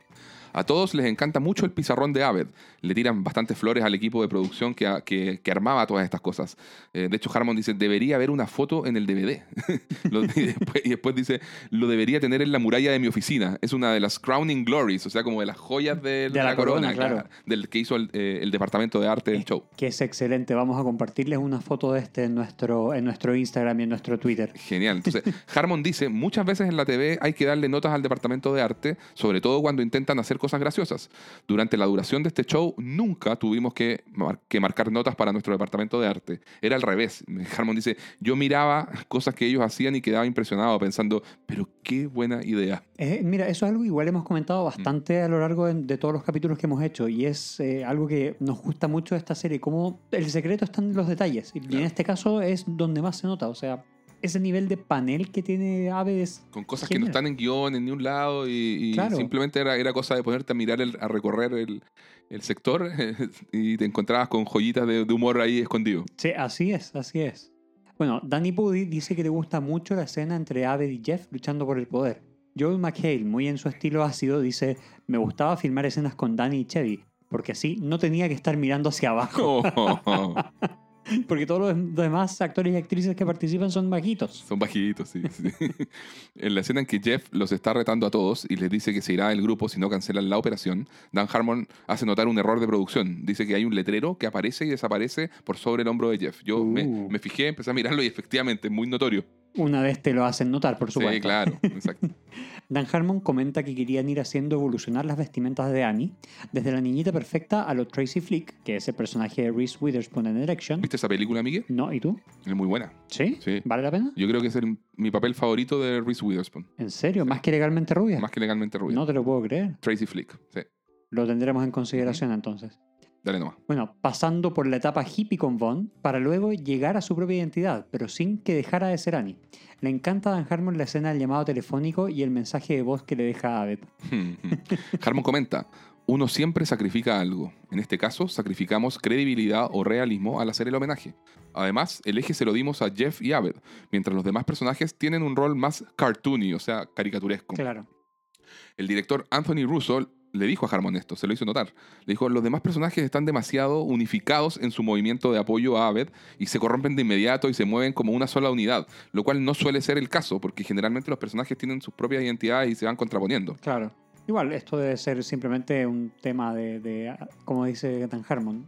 A todos les encanta mucho el pizarrón de Aved. Le tiran bastantes flores al equipo de producción que, que- que armaba todas estas cosas. Eh, de hecho, Harmon dice, debería haber una foto en el DVD. Y, después, y después dice, lo debería tener en la muralla de mi oficina. Es una de las crowning glories, o sea, como de las joyas de, De la corona, claro. del que hizo el, eh, el departamento de arte del show. Que es excelente. Vamos a compartirles una foto de este en nuestro, en nuestro Instagram y en nuestro Twitter. Genial. Entonces, Harmon dice, muchas veces en la TV hay que darle notas al departamento de arte, sobre todo cuando intentan hacer cosas graciosas. Durante la duración de este show, nunca tuvimos que, mar- que marcar notas para nuestro departamento de arte. Era al revés. Harmon dice, yo miraba cosas que ellos hacían y quedaba impresionado pensando, pero qué buena idea. Eh, mira, eso es algo que igual hemos comentado bastante a lo largo de, de todos los capítulos que hemos hecho y es eh, algo que nos gusta mucho de esta serie, como el secreto está en los detalles y en Claro. este caso es donde más se nota, o sea, ese nivel de panel que tiene Ave es... Con cosas que no están en guion en ningún lado y, y Claro. simplemente era, era cosa de ponerte a mirar, el- a recorrer el, el sector y te encontrabas con joyitas de, de humor ahí escondido. Sí, así es, así es. Bueno, Danny Pudi dice que le gusta mucho la escena entre Aved y Jeff luchando por el poder. Joel McHale, muy en su estilo ácido, dice, me gustaba filmar escenas con Danny y Chevy, porque así no tenía que estar mirando hacia abajo, Oh, porque todos los demás actores y actrices que participan son bajitos. son bajitos, sí, sí. En la escena en que Jeff los está retando a todos y les dice que se irá del grupo si no cancelan la operación, Dan Harmon hace notar un error de producción. Dice que hay un letrero que aparece y desaparece por sobre el hombro de Jeff. Yo me, Uh. me fijé, empecé a mirarlo y efectivamente es muy notorio. Una vez te lo hacen notar, por supuesto. Sí, claro, exacto. Dan Harmon comenta que querían ir haciendo evolucionar las vestimentas de Annie, desde la niñita perfecta a lo Tracy Flick, que es el personaje de Reese Witherspoon en Erection. ¿Viste esa película, Miguel? No, ¿y tú? Es muy buena. ¿Sí? Sí. ¿Vale la pena? Yo creo que es el- mi papel favorito de Reese Witherspoon. ¿En serio? ¿Más que legalmente rubia? Más que legalmente rubia. No te lo puedo creer. Tracy Flick. Sí. Lo tendremos en consideración entonces. Dale nomás. Bueno, pasando por la etapa hippie con Vaughn, para luego llegar a su propia identidad, pero sin que dejara de ser Annie. Le encanta a Dan Harmon la escena del llamado telefónico y el mensaje de voz que le deja a Abed. Harmon comenta, uno siempre sacrifica algo. En este caso, sacrificamos credibilidad o realismo al hacer el homenaje. Además, el eje se lo dimos a Jeff y Abed, mientras los demás personajes tienen un rol más cartoony, o sea, caricaturesco. Claro. El director Anthony Russo le dijo a Harmon esto, se lo hizo notar. Le dijo, los demás personajes están demasiado unificados en su movimiento de apoyo a Abed y se corrompen de inmediato y se mueven como una sola unidad, lo cual no suele ser el caso, porque generalmente los personajes tienen sus propias identidades y se van contraponiendo. Claro. Igual, esto debe ser simplemente un tema de, como dice Dan Harmon,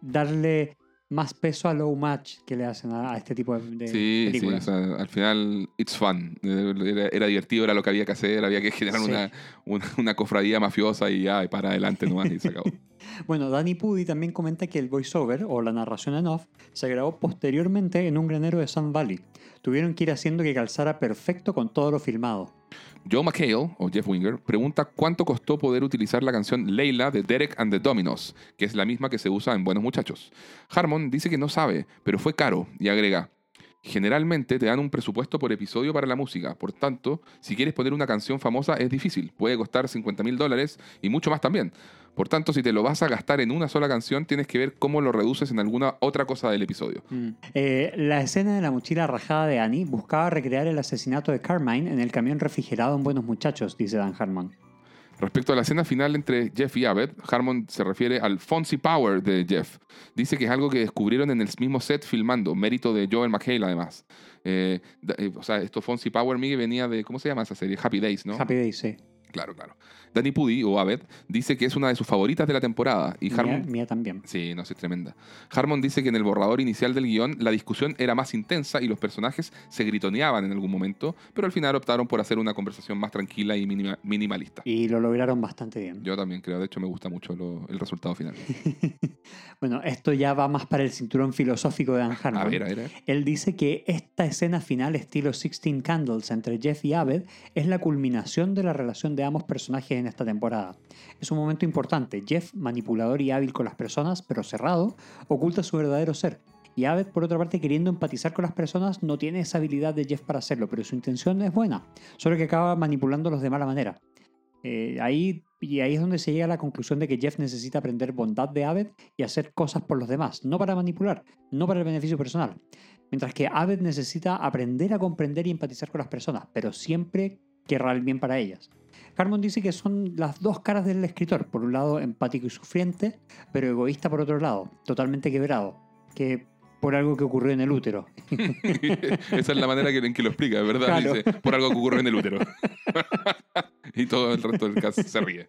darle más peso a low match que le hacen a, a este tipo de, de Sí, sí, o películas. sea, al final, it's fun. Era, era divertido, era lo que había que hacer, había que generar Sí. una, una, una cofradía mafiosa y ya, y para adelante nomás y se acabó. Bueno, Danny Pudi también comenta que el voiceover o la narración en off se grabó posteriormente en un granero de Sun Valley. Tuvieron que ir haciendo que calzara perfecto con todo lo filmado. Joe McHale, o Jeff Winger, pregunta cuánto costó poder utilizar la canción Leila de Derek and the Dominos, que es la misma que se usa en Buenos Muchachos. Harmon dice que no sabe, pero fue caro, y agrega, Generalmente te dan un presupuesto por episodio para la música, por tanto, si quieres poner una canción famosa es difícil, puede costar 50 mil dólares y mucho más también. Por tanto, si te lo vas a gastar en una sola canción, tienes que ver cómo lo reduces en alguna otra cosa del episodio. Eh, la escena de la mochila rajada de Annie buscaba recrear el asesinato de Carmine en el camión refrigerado en Buenos Muchachos, dice Dan Harmon. Respecto a la escena final entre Jeff y Abed, Harmon se refiere al Fonzie Power de Jeff. Dice que es algo que descubrieron en el mismo set filmando, mérito de Joel McHale además. Eh, eh, o sea, esto Fonzie Power, Miguel, venía de, ¿cómo se llama esa serie? Happy Days, ¿no? Happy Days, sí. Claro, claro. Danny Pudi, o Abed, dice que es una de sus favoritas de la temporada. Y Mía, Harmon... mía también. Sí, no, sí, es tremenda. Harmon dice que en el borrador inicial del guion la discusión era más intensa y los personajes se gritoneaban en algún momento, pero al final optaron por hacer una conversación más tranquila y minima- minimalista. Y lo lograron bastante bien. Yo también creo, de hecho me gusta mucho lo- el resultado final. Bueno, esto ya va más para el cinturón filosófico de Dan Harmon. A ver, a ver, a ver. Él dice que esta escena final estilo 16 Candles entre Jeff y Abed es la culminación de la relación de personajes en esta temporada. Es un momento importante. Jeff, manipulador y hábil con las personas, pero cerrado, oculta su verdadero ser. Y Abed, por otra parte, queriendo empatizar con las personas, no tiene esa habilidad de Jeff para hacerlo, pero su intención es buena, solo que acaba manipulándolos de mala manera. Eh, ahí, y ahí es donde se llega a la conclusión de que Jeff necesita aprender bondad de Abed y hacer cosas por los demás, no para manipular, no para el beneficio personal. Mientras que Abed necesita aprender a comprender y empatizar con las personas, pero siempre querrá el bien para ellas. Harmon dice que son las dos caras del escritor. Por un lado, empático y sufriente, pero egoísta por otro lado, totalmente quebrado. Que por algo que ocurrió en el útero. Esa es la manera en que lo explica, ¿verdad? Claro. Dice, por algo que ocurrió en el útero. y todo el resto del cast se ríe.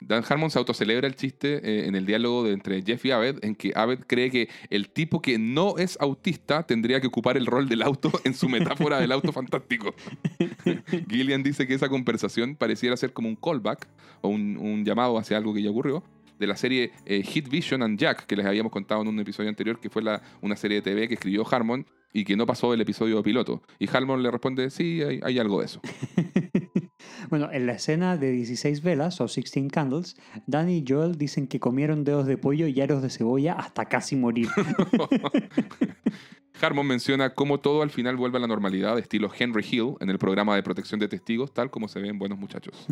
Dan Harmon se autocelebra el chiste eh, en el diálogo de entre Jeff y Abed, en que Abed cree que el tipo que no es autista tendría que ocupar el rol del auto en su metáfora del auto fantástico. Gillian dice que esa conversación pareciera ser como un callback o un, llamado hacia algo que ya ocurrió de la serie eh, Hit Vision and Jack, que les habíamos contado en un episodio anterior, que fue una serie de TV que escribió Harmon y que no pasó el episodio piloto. Y Harmon le responde, sí, hay algo de eso. Bueno, en la escena de 16 velas o 16 candles, Danny y Joel dicen que comieron dedos de pollo y aros de cebolla hasta casi morir. Harmon menciona cómo todo al final vuelve a la normalidad, estilo Henry Hill, en el programa de protección de testigos, tal como se ve en Buenos Muchachos.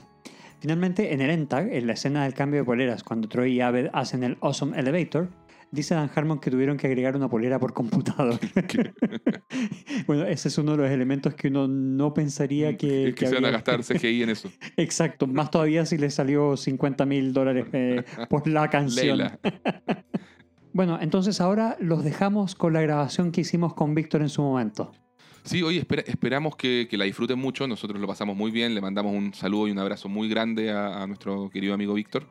Finalmente, en el ENTAG, en la escena del cambio de poleras, cuando Troy y Abed hacen el Awesome Elevator, dice Dan Harmon que tuvieron que agregar una polera por computador. bueno, ese es uno de los elementos que uno no pensaría que... es que, se van a gastar CGI en eso. Exacto, más todavía si le salió 50 mil dólares eh, por la canción. Bueno, entonces ahora los dejamos con la grabación que hicimos con Víctor en su momento. Sí, espera- esperamos que, que la disfruten mucho. Nosotros lo pasamos muy bien. Le mandamos un saludo y un abrazo muy grande a, a nuestro querido amigo Víctor.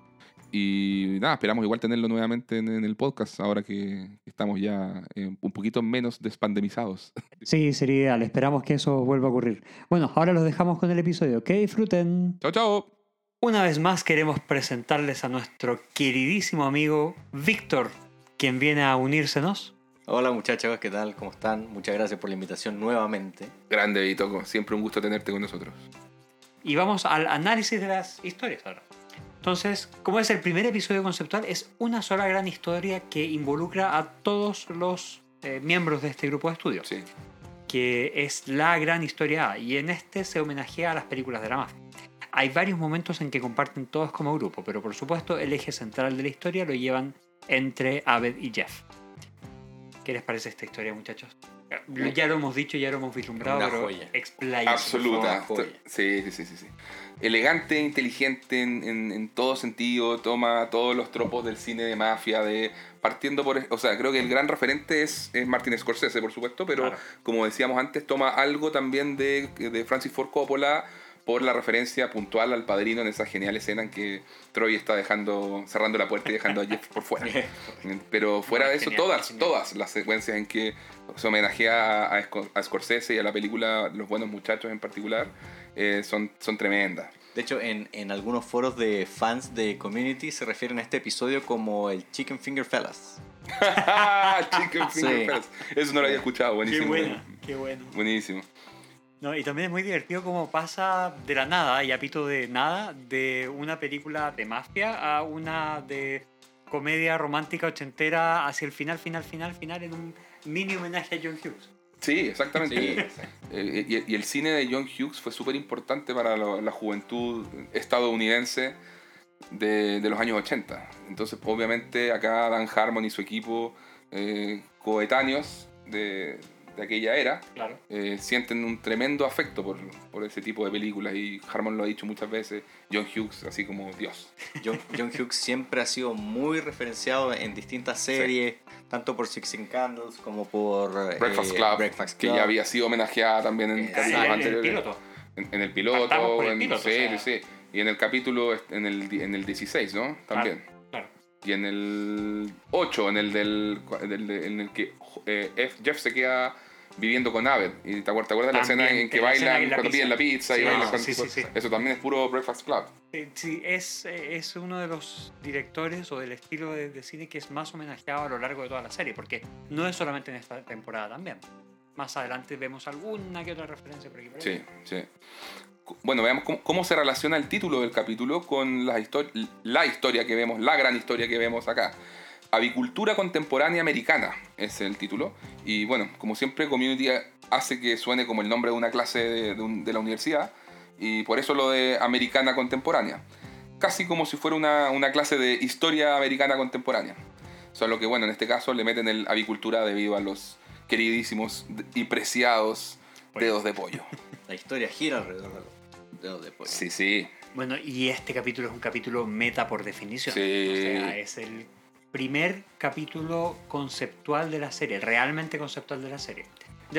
Y nada, esperamos igual tenerlo nuevamente en, en el podcast ahora que estamos ya eh, un poquito menos despandemizados. Sí, sería ideal. Esperamos que eso vuelva a ocurrir. Bueno, ahora los dejamos con el episodio. Que disfruten. chao, chao. Una vez más queremos presentarles a nuestro queridísimo amigo Víctor, quien viene a unírsenos. Hola muchachos, ¿qué tal? ¿Cómo están? Muchas gracias por la invitación nuevamente. Grande, Vito. Siempre un gusto tenerte con nosotros. Y vamos al análisis de las historias ahora. Entonces, como es el primer episodio conceptual, es una sola gran historia que involucra a todos los eh, miembros de este grupo de estudio, Sí. que es la gran historia A, y en este se homenajea a las películas de la mafia. Hay varios momentos en que comparten todos como grupo, pero por supuesto el eje central de la historia lo llevan entre Abed y Jeff. ¿Qué les parece esta historia, muchachos? Ya lo hemos dicho, ya lo hemos vislumbrado, Una pero joya. Absoluta. favor. Sí, sí, sí, sí, sí. Elegante, inteligente en, en- en todo sentido, toma todos los tropos del cine de mafia, de partiendo por... O sea, creo que el gran referente es, es Martin Scorsese, por supuesto, pero Claro. como decíamos antes, toma algo también de, de Francis Ford Coppola por la referencia puntual al padrino en esa genial escena en que Troy está dejando cerrando la puerta y dejando a Jeff por fuera. Pero fuera de eso, todas, todas las secuencias en que se homenajea a, a Sco- a Scorsese y a la película Los Buenos Muchachos en particular, eh, son, son tremendas. De hecho, en, en algunos foros de fans de Community se refieren a este episodio como el Chicken Finger Fellas. Chicken Sí. Finger Fellas. Eso no lo había escuchado, Qué buenísimo. buena, qué bueno. Buenísimo. No, y también es muy divertido cómo pasa de la nada, y a pito de nada, de una película de mafia a una de comedia romántica ochentera hacia el final, final, final, final, en un mini homenaje a John Hughes. Sí, exactamente. Sí. Eh, y, y el cine de John Hughes fue súper importante para la juventud estadounidense de, de los años 80. Entonces, obviamente, acá Dan Harmon y su equipo, eh, coetáneos de, de aquella era, Claro. eh, sienten un tremendo afecto por, por ese tipo de películas. Y Harmon lo ha dicho muchas veces, John Hughes, así como Dios. John, John Hughes siempre ha sido muy referenciado en distintas series, tanto por Sixteen Candles como por eh, Breakfast Club, Breakfast que Club. ya había sido homenajeada también en capítulos Ah, anteriores. En, en el piloto, el en, piloto, sí, o sea. sí. Y en el capítulo, en el, en el 16, ¿no? También. Claro. Y en el 8, en el del, del- de- en el que eh, Jeff se queda viviendo con Abed. ¿Y te acuerdas, acuerdas la También, escena en que bailan cuando pizza. piden la pizza y Sí, bailan ah, con- sí, sí, sí. Eso también es puro Breakfast Club. Sí, es, eh, es uno de los directores o del estilo de, de cine que es más homenajeado a lo largo de toda la serie, porque no es solamente en esta temporada también. Más adelante vemos alguna que otra referencia por aquí. por. Sí, sí. Bueno, veamos cómo, cómo se relaciona el título del capítulo con la, histori- la historia que vemos, la gran historia que vemos acá. Avicultura contemporánea americana es el título. Y bueno, como siempre, Community hace que suene como el nombre de una clase de, de un- de la universidad. Y por eso lo de americana contemporánea. Casi como si fuera una, una clase de historia americana contemporánea. Solo que, bueno, en este caso le meten el avicultura debido a los queridísimos y preciados dedos de pollo. La historia gira alrededor de dedos de pollo. Sí, sí. Bueno, y este capítulo es un capítulo meta por definición. Sí. O sea, es el primer capítulo conceptual de la serie, realmente conceptual de la serie.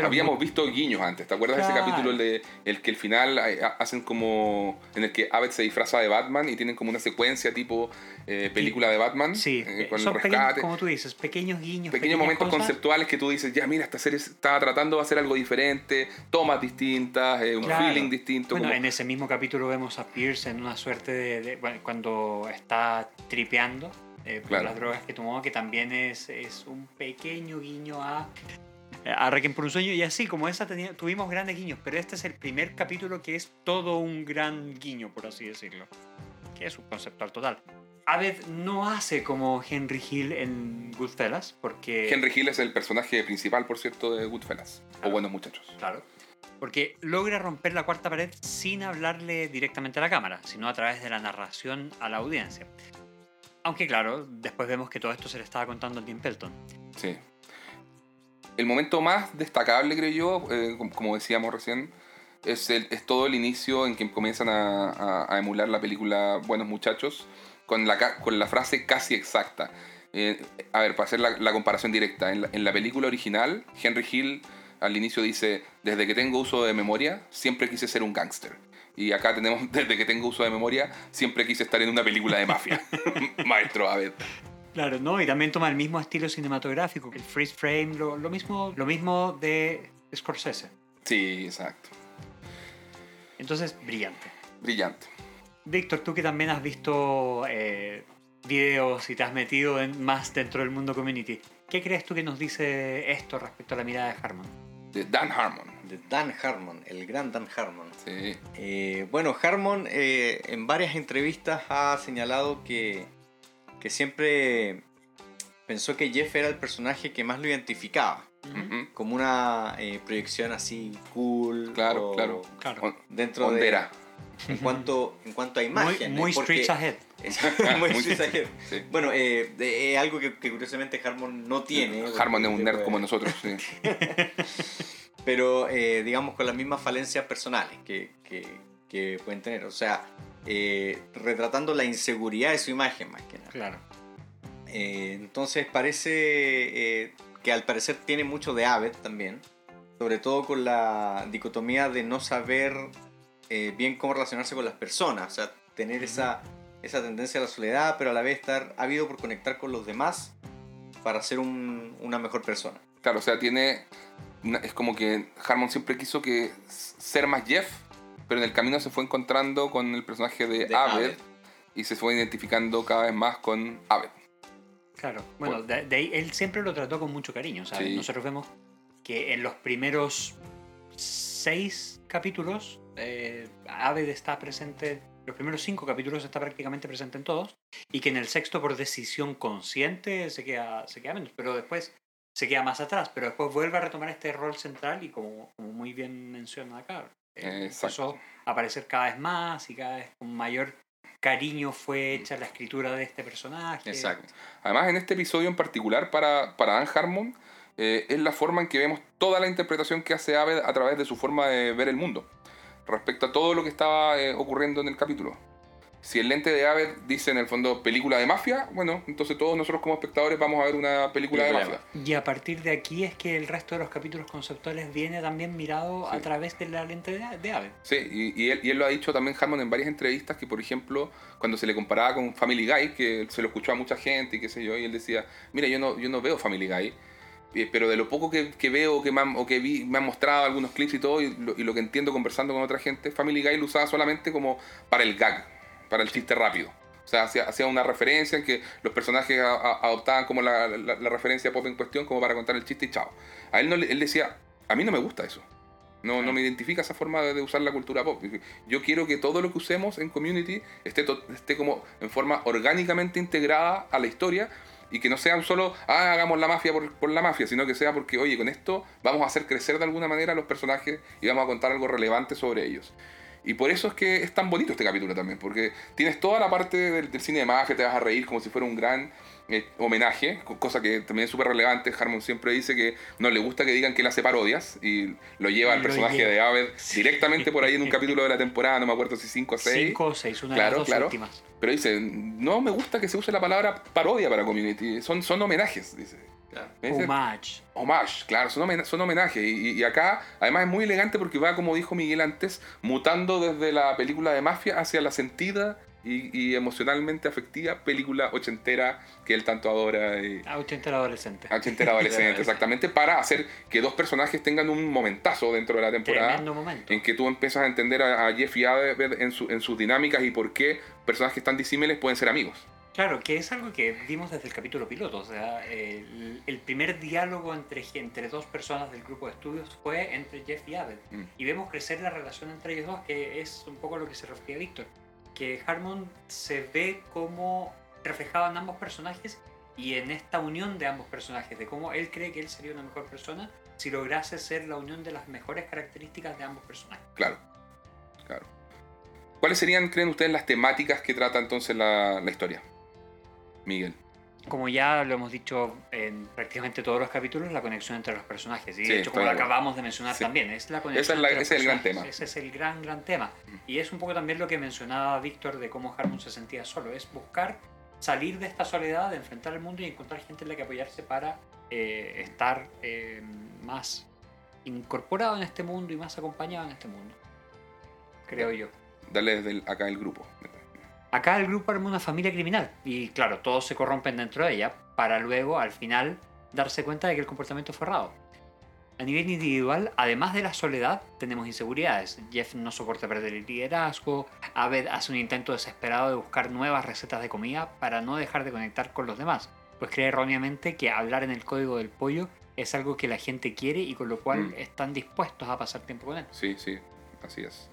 Habíamos visto guiños antes. ¿Te acuerdas de ese capítulo el de el que al final eh, hacen como en el que Abed se disfraza de Batman y tienen como una secuencia tipo eh, película de Batman Sí, eh, con el son pequeños, como tú dices, pequeños guiños. pequeños momentos cosas. conceptuales que tú dices, ya mira, esta serie estaba tratando de hacer algo diferente, tomas distintas, eh, un Claro. feeling distinto. Bueno, como- en ese mismo capítulo vemos a Pierce en una suerte de. de- bueno, cuando está tripeando eh, por Claro. las drogas que tomó, que también es, es un pequeño guiño a. A Requiem por un sueño, y así como esa tenía- tuvimos grandes guiños, pero este es el primer capítulo que es todo un gran guiño, por así decirlo. Que es un conceptual total. Aved no hace como Henry Hill en Goodfellas, porque. Henry Hill es el personaje principal, por cierto, de Goodfellas. O Claro. Buenos Muchachos. Claro. Porque logra romper la cuarta pared sin hablarle directamente a la cámara, sino a través de la narración a la audiencia. Aunque claro, después vemos que todo esto se le estaba contando a Tim Pelton. Sí. El momento más destacable, creo yo, eh, com- como decíamos recién, es, el- es todo el inicio en que comienzan a, a- a emular la película Buenos Muchachos con la, con la frase casi exacta. Eh, a ver, para hacer la, la comparación directa, en la, en la película original, Henry Hill al inicio dice, desde que tengo uso de memoria, siempre quise ser un gángster. Y acá tenemos, desde que tengo uso de memoria, siempre quise estar en una película de mafia. Maestro Abed. Claro, ¿no? Y también toma el mismo estilo cinematográfico, el freeze frame, lo, lo mismo, lo mismo de Scorsese. Sí, exacto. Entonces, brillante. Brillante. Víctor, tú que también has visto eh, videos y te has metido en- más dentro del mundo community, ¿qué crees tú que nos dice esto respecto a la mirada de Harmon? De Dan Harmon. De Dan Harmon, el gran Dan Harmon. Sí. Eh, bueno, Harmon eh, en varias entrevistas ha señalado que, que siempre pensó que Jeff era el personaje que más lo identificaba. Como una eh, proyección así cool. Claro, o claro. Claro. Dentro Ondera. de. En cuanto, en cuanto a Muy, imagen. muy ¿eh? Porque- streets ahead. muy Muy streets ahead. Sí. Bueno, eh, es algo que, que curiosamente Harmon no tiene. Harmon es un nerd como nosotros. sí. pero eh, digamos con las mismas falencias personales que, que- que pueden tener. O sea, eh, retratando la inseguridad de su imagen más que nada. Claro. Eh, entonces parece eh, que al parecer tiene mucho de Abbott también, sobre todo con la dicotomía de no saber eh, bien cómo relacionarse con las personas, o sea, tener esa, esa tendencia a la soledad, pero a la vez estar ávido por conectar con los demás para ser un- una mejor persona. Claro, o sea, tiene. es como que Harmon siempre quiso que ser más Jeff, pero en el camino se fue encontrando con el personaje de, De Abed Abed. y se fue identificando cada vez más con Abed. Claro, bueno, de, de ahí él siempre lo trató con mucho cariño. ¿sabes? Sí. Nosotros vemos que en los primeros seis capítulos, eh, Aved está presente, los primeros cinco capítulos está prácticamente presente en todos, y que en el sexto, por decisión consciente, se queda, se queda menos, pero después se queda más atrás, pero después vuelve a retomar este rol central y como, como muy bien menciona acá. Empezó a aparecer cada vez más y cada vez con mayor cariño fue hecha la escritura de este personaje. Exacto. Además, en este episodio en particular, para, para Dan Harmon, eh, es la forma en que vemos toda la interpretación que hace Abed a través de su forma de ver el mundo, respecto a todo lo que estaba eh, ocurriendo en el capítulo. Si el lente de Abed dice en el fondo película de mafia, bueno, entonces todos nosotros como espectadores vamos a ver una película de mafia. Y a partir de aquí es que el resto de los capítulos conceptuales viene también mirado Sí. a través de la lente de, de Ave. Sí, y, y él, y él lo ha dicho también Harmon en varias entrevistas, que por ejemplo, cuando se le comparaba con Family Guy, que se lo escuchó a mucha gente y qué sé yo, y él decía, mira, yo no, yo no veo Family Guy, eh, pero de lo poco que, que veo que me han, o que vi, me han mostrado algunos clips y todo, y lo, y lo que entiendo conversando con otra gente, Family Guy lo usaba solamente como para el gag, para el chiste rápido. O sea, hacía, hacía una referencia en que los personajes a- a- adoptaban como la, la- la referencia pop en cuestión como para contar el chiste y chao. A él, no, le- él decía, a mí no me gusta eso. No, no me identifica esa forma de, usar la cultura pop. Yo quiero que todo lo que usemos en community esté, to- esté como en forma orgánicamente integrada a la historia y que no sea solo, ah, hagamos la mafia por, por la mafia, sino que sea porque, oye, con esto vamos a hacer crecer de alguna manera a los personajes y vamos a contar algo relevante sobre ellos. Y por eso es que es tan bonito este capítulo también, porque tienes toda la parte del, del cine de magia, te vas a reír como si fuera un gran eh, homenaje, co- cosa que también es súper relevante. Harmon siempre dice que no le gusta que digan que él hace parodias y lo lleva al personaje lleva. de Aved directamente por ahí en un capítulo de la temporada, no me acuerdo si 5 o 6. Cinco o seis, una de las dos claro. últimas. Pero dice, no me gusta que se use la palabra parodia para community, son, son homenajes, dice. Claro. Homage. Homage, claro, son, homen- son homenajes. Y, y acá, además, es muy elegante porque va, como dijo Miguel antes, mutando desde la película de mafia hacia la sentida y, y emocionalmente afectiva película ochentera que él tanto adora. y- A 80 adolescente. ochentera adolescente, exactamente, para hacer que dos personajes tengan un momentazo dentro de la temporada. Tremendo momento. En que tú empiezas a entender a, a Jeff y Abed en, su- en sus dinámicas y por qué personajes tan disímiles pueden ser amigos. Claro, que es algo que vimos desde el capítulo piloto. O sea, el, el primer diálogo entre, entre dos personas del grupo de estudios fue entre Jeff y Abed. Mm. Y vemos crecer la relación entre ellos dos, que es un poco a lo que se refiere Víctor. Que Harmon se ve como reflejado en ambos personajes y en esta unión de ambos personajes, de cómo él cree que él sería una mejor persona si lograse ser la unión de las mejores características de ambos personajes. Claro, claro. ¿Cuáles serían, creen ustedes, las temáticas que trata entonces la, la historia? Miguel. Como ya lo hemos dicho en prácticamente todos los capítulos, la conexión entre los personajes. Y Sí, de hecho, como lo acabamos de mencionar Sí. también, es la conexión Esa es la- entre los ese es el gran tema. Ese es el gran, gran tema. Y es un poco también lo que mencionaba Víctor de cómo Harmon se sentía solo. Es buscar salir de esta soledad, de enfrentar el mundo y encontrar gente en la que apoyarse para eh, estar eh, más incorporado en este mundo y más acompañado en este mundo. Creo yo. Dale desde el- acá el grupo. Acá el grupo arma una familia criminal y claro, todos se corrompen dentro de ella para luego al final darse cuenta de que el comportamiento fue errado. A nivel individual, además de la soledad, tenemos inseguridades. Jeff no soporta perder el liderazgo, Abed hace un intento desesperado de buscar nuevas recetas de comida para no dejar de conectar con los demás, pues cree erróneamente que hablar en el código del pollo es algo que la gente quiere y con lo cual Mm. están dispuestos a pasar tiempo con él. Sí, sí, así es.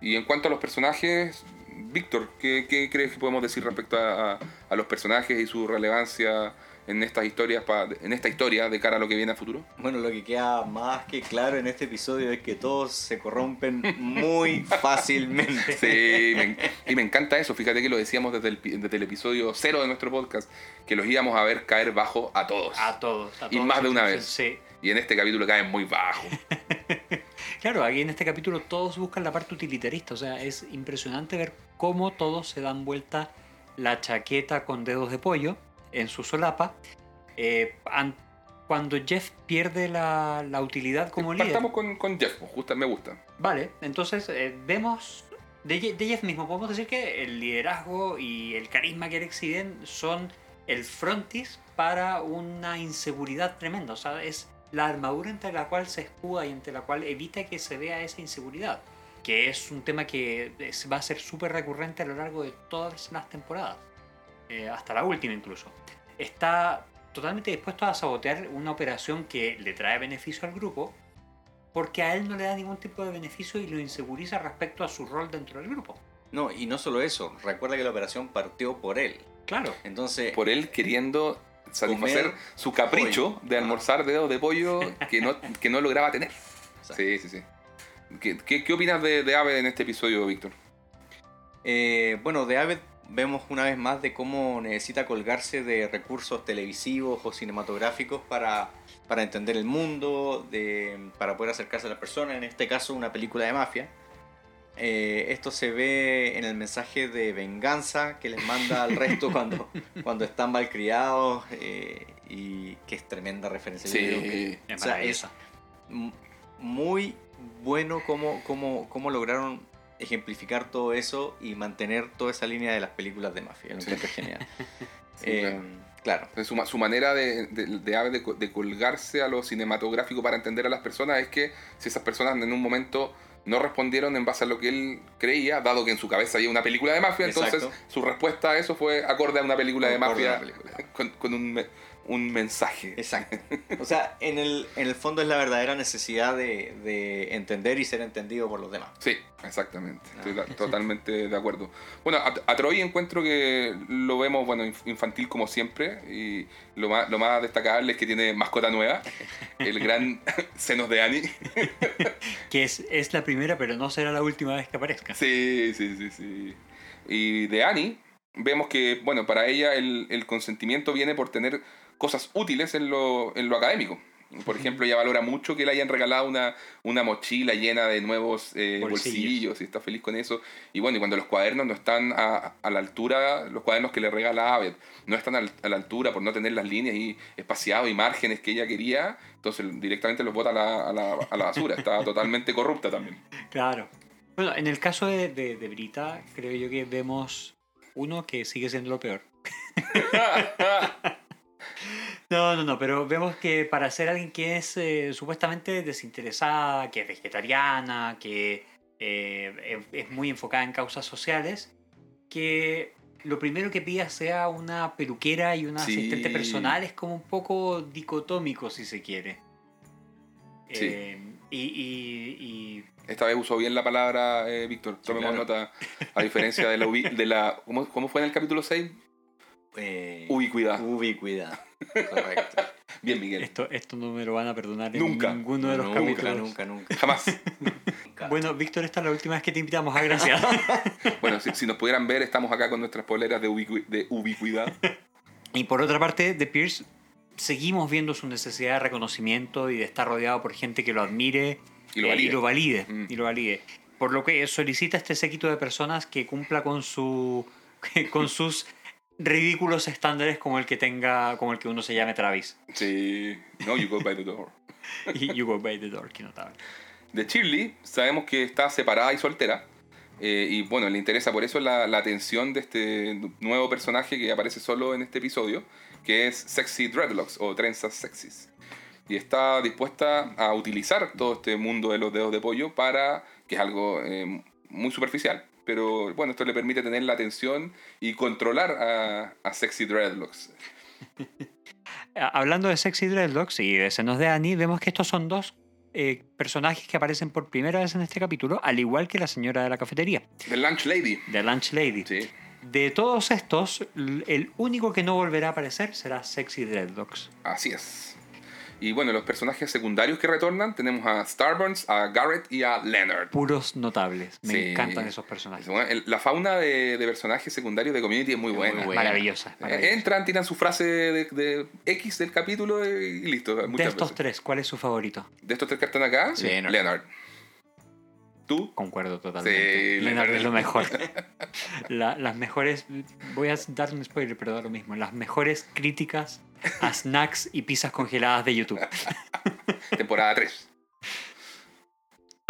Y en cuanto a los personajes, Víctor, ¿qué, qué crees que podemos decir respecto a, a- a los personajes y su relevancia en estas historias, pa- en esta historia de cara a lo que viene a futuro? Bueno, lo que queda más que claro en este episodio es que todos se corrompen muy fácilmente. Sí, me y me encanta eso. Fíjate que lo decíamos desde el, desde el episodio cero de nuestro podcast, que los íbamos a ver caer bajo a todos. A todos. a Y todos más de una vez. Sí. Y en este capítulo caen muy bajo. Claro, aquí en este capítulo todos buscan la parte utilitarista, o sea, es impresionante ver cómo todos se dan vuelta la chaqueta con dedos de pollo en su solapa. eh, an- cuando Jeff pierde la, la utilidad como líder. Partamos con, con Jeff, pues, me gusta. Vale, entonces eh, vemos de, de Jeff mismo, podemos decir que el liderazgo y el carisma que él exhiben son el frontis para una inseguridad tremenda. O sea, es la armadura entre la cual se escuda y entre la cual evita que se vea esa inseguridad. Que es un tema que es- va a ser súper recurrente a lo largo de todas las temporadas. eh, hasta la última incluso. Está totalmente dispuesto a sabotear una operación que le trae beneficio al grupo, porque a él no le da ningún tipo de beneficio y lo inseguriza respecto a su rol dentro del grupo. No, y no solo eso, recuerda que la operación partió por él. Claro. Entonces, Por él queriendo satisfacer Comer su capricho pollo. de almorzar dedos de pollo que no, que no lograba tener. Sí, sí, sí. ¿Qué, qué, qué opinas de, de Ave en este episodio, Víctor? eh, bueno, de Aved vemos una vez más de cómo necesita colgarse de recursos televisivos o cinematográficos para, para entender el mundo, de, para poder acercarse a las personas, en este caso una película de mafia. Eh, esto se ve en el mensaje de venganza que les manda al resto cuando, cuando están malcriados eh, y que es tremenda referencia. Que- Es O sea, muy bueno cómo, cómo, cómo lograron ejemplificar todo eso y mantener toda esa línea de las películas de mafia. Lo Sí. encuentro genial. Sí, Eh, claro. Su, ma- su manera de, de, de de colgarse a lo cinematográfico para entender a las personas es que si esas personas en un momento no respondieron en base a lo que él creía, dado que en su cabeza había una película de mafia, entonces su respuesta a eso fue acorde a una película de mafia película. con, con un un mensaje. Exacto. O sea, en el, en el fondo es la verdadera necesidad de, de entender y ser entendido por los demás. Sí, exactamente. Estoy da- totalmente de acuerdo. Bueno, a, a Troy encuentro que lo vemos, bueno, inf- infantil como siempre. Y lo más, lo más destacable es que tiene mascota nueva. El gran senos de Annie. Que es, es la primera, pero no será la última vez que aparezca. Sí, sí, sí, sí. Y de Annie, vemos que, bueno, para ella el, el consentimiento viene por tener cosas útiles en lo, en lo académico. Por ejemplo, ella valora mucho que le hayan regalado una, una mochila llena de nuevos eh, Bolsillos. bolsillos. y está feliz con eso. Y bueno, y cuando los cuadernos no están a, a la altura, los cuadernos que le regala Abed no están al- a la altura por no tener las líneas y espaciados y márgenes que ella quería, entonces directamente los bota a la, a la, a la basura. Está totalmente corrupta también. Claro. Bueno, en el caso de, de, de Brita, creo yo que vemos uno que sigue siendo lo peor. No, no, no, pero vemos que para ser alguien que es eh, supuestamente desinteresada, que es vegetariana, que eh, es muy enfocada en causas sociales, que lo primero que pida sea una peluquera y una Sí. asistente personal es como un poco dicotómico, si se quiere. Sí. Eh, y, y- y Esta vez usó bien la palabra, eh, Víctor. Tomemos claro. nota. A diferencia de la. de la ¿cómo, cómo fue en el capítulo 6? Eh, Ubicuidad. Ubicuidad. Correcto. Bien, Miguel. esto, esto no me lo van a perdonar en Nunca. ninguno de los nunca, capítulos. nunca, nunca. Jamás. Bueno, Víctor, esta es la última vez que te invitamos a Gracia. Bueno, si, si nos pudieran ver, estamos acá con nuestras poleras de, ubicu- de ubicuidad. Y por otra parte, de Pierce, seguimos viendo su necesidad de reconocimiento y de estar rodeado por gente que lo admire Y lo eh, valide. y lo valide. Mm. y lo valide. Por lo que solicita este séquito de personas que cumpla con su con sus ridículos estándares como el que tenga como el que uno se llame Travis. Sí. No, you go by the door. Y You Go By The Door, que notable. De Shirley, sabemos que está separada y soltera. eh, y bueno, le interesa por eso la, la atención de este nuevo personaje que aparece solo en este episodio, que es Sexy Dreadlocks o Trenzas Sexys. Y está dispuesta a utilizar todo este mundo de los dedos de pollo para, que es algo eh, muy superficial, pero bueno, esto le permite tener la atención y controlar a, a Sexy Dreadlocks. Ah, Hablando de Sexy Dreadlocks y de senos de Annie, vemos que estos son dos eh, personajes que aparecen por primera vez en este capítulo, al igual que la señora de la cafetería, The Lunch Lady. The Lunch Lady. Sí. De todos estos, el único que no volverá a aparecer será Sexy Dreadlocks. Así es. Y bueno, los personajes secundarios que retornan tenemos a Starburns, a Garrett y a Leonard. Puros notables. Me Sí. encantan esos personajes. La fauna de, de personajes secundarios de Community es muy buena. muy buena. Maravillosa. Eh, maravillosa. Entran, tiran su frase de, de X del capítulo y listo. de estos veces. tres, ¿cuál es su favorito? De estos tres que están acá, Leonard. Leonard. ¿Tú? Concuerdo totalmente. Sí, Leonard Leonard. es lo mejor. La- las mejores, voy a dar un spoiler, pero da lo mismo. Las mejores críticas a snacks y pizzas congeladas de YouTube. Temporada 3.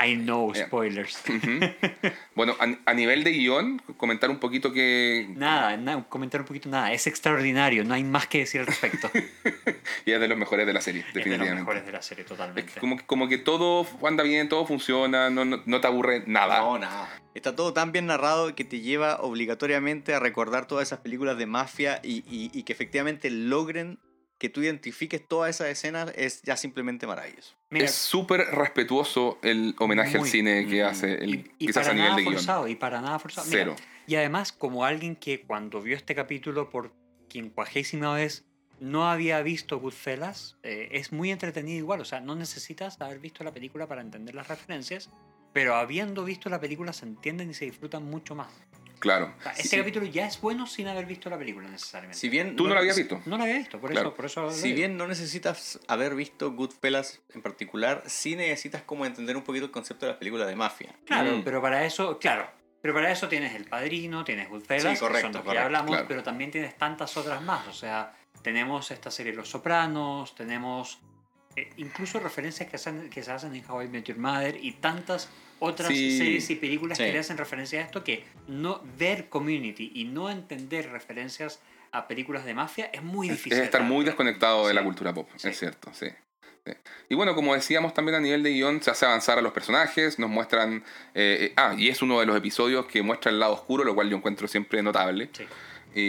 I know Bien. spoilers. bueno, a, a nivel de guion, comentar un poquito que Nada, nada, comentar un poquito nada. Es extraordinario, no hay más que decir al respecto. y es de los mejores de la serie, es de los definitivamente. mejores de la serie, Es totalmente. que como, que- como que todo anda bien, todo funciona, no, no, no te aburre nada. No, nada. Está todo tan bien narrado que te lleva obligatoriamente a recordar todas esas películas de mafia y, y- y que efectivamente logren que tú identifiques todas esas escenas es ya simplemente maravilloso. Mira, es súper respetuoso el homenaje al cine que Mm. hace, el, y, y quizás para a nivel nada de guion. forzado, y para nada forzado. Mira, Cero. y además, como alguien que cuando vio este capítulo por quincuagésima vez no había visto Goodfellas, eh, es muy entretenido igual. O sea, no necesitas haber visto la película para entender las referencias, pero habiendo visto la película se entienden y se disfrutan mucho más. Claro. O sea, este Sí. capítulo ya es bueno sin haber visto la película necesariamente. Si bien Tú no lo habías visto. No la había visto, por Claro. eso, por eso Si digo. bien no necesitas haber visto Goodfellas en particular, sí necesitas como entender un poquito el concepto de las películas de mafia. Claro, Mm. pero para eso, claro. Pero para eso tienes El Padrino, tienes Goodfellas, Sí, que son correcto, los que ya hablamos, claro. pero también tienes tantas otras más. O sea, tenemos esta serie Los Sopranos, tenemos eh, incluso referencias que, hacen, que se hacen en How I Met Your Mother y tantas otras Sí. series y películas Sí. que le hacen referencia a esto que no ver Community y no entender referencias a películas de mafia es muy difícil. Es estar muy de desconectado de la cultura pop, es cierto, sí. Y bueno, como decíamos también a nivel de guion, se hace avanzar a los personajes, nos muestran... eh, eh, ah, y es uno de los episodios que muestra el lado oscuro, lo cual yo encuentro siempre notable. Sí. Y,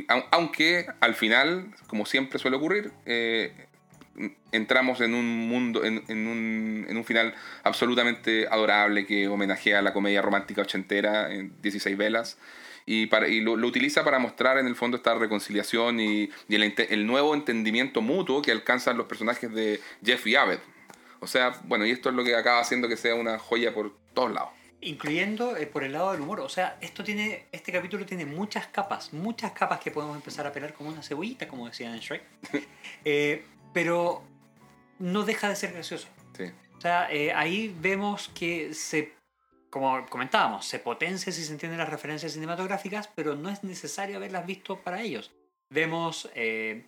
y au- aunque al final, como siempre suele ocurrir, eh, entramos en un mundo, en, en un, en un final absolutamente adorable que homenajea a la comedia romántica ochentera en 16 velas. Y, para, y lo, lo utiliza para mostrar en el fondo esta reconciliación y, y el, el nuevo entendimiento mutuo que alcanzan los personajes de Jeff y Abed. O sea, bueno, y esto es lo que acaba haciendo que sea una joya por todos lados. Incluyendo eh, por el lado del humor. O sea, esto tiene, este capítulo tiene muchas capas, muchas capas que podemos empezar a pelar como una cebollita, como decían en Shrek. Eh, pero no deja de ser gracioso. Sí. O sea, eh, ahí vemos que se, como comentábamos, se potencia si se entienden las referencias cinematográficas, pero no es necesario haberlas visto para ellos. Vemos, eh,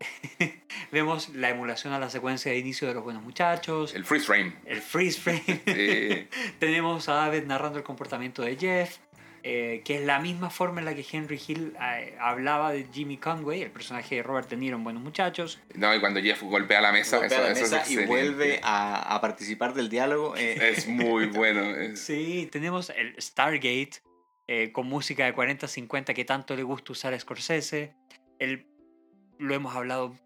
vemos la emulación a la secuencia de inicio de los buenos muchachos, El freeze frame. el freeze frame. Eh, Tenemos a Abed narrando el comportamiento de Jeff, eh, que es la misma forma en la que Henry Hill eh, hablaba de Jimmy Conway, el personaje de Robert De Niro en Buenos Muchachos. no, y cuando Jeff golpea la mesa, Golpea eso, la eso es mesa y excelente. vuelve a, a participar del diálogo. eh, Es muy bueno. Sí, tenemos el Stargate eh, con música de 40-50 que tanto le gusta usar a Scorsese. El, lo hemos hablado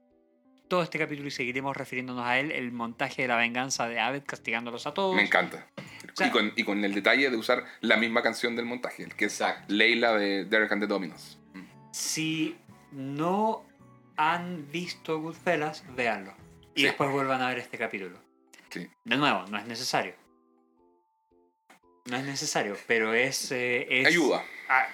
todo este capítulo y seguiremos refiriéndonos a él, el montaje de la venganza de Abed castigándolos a todos. Me encanta. sea- y, con, y con el detalle de usar la misma canción del montaje, el que es. Leila de Derek and the Dominos. Si no han visto Goodfellas, véanlo. Y Sí. después vuelvan a ver este capítulo. Sí. De nuevo, no es necesario. No es necesario, pero es... eh, es- Ayuda, ah,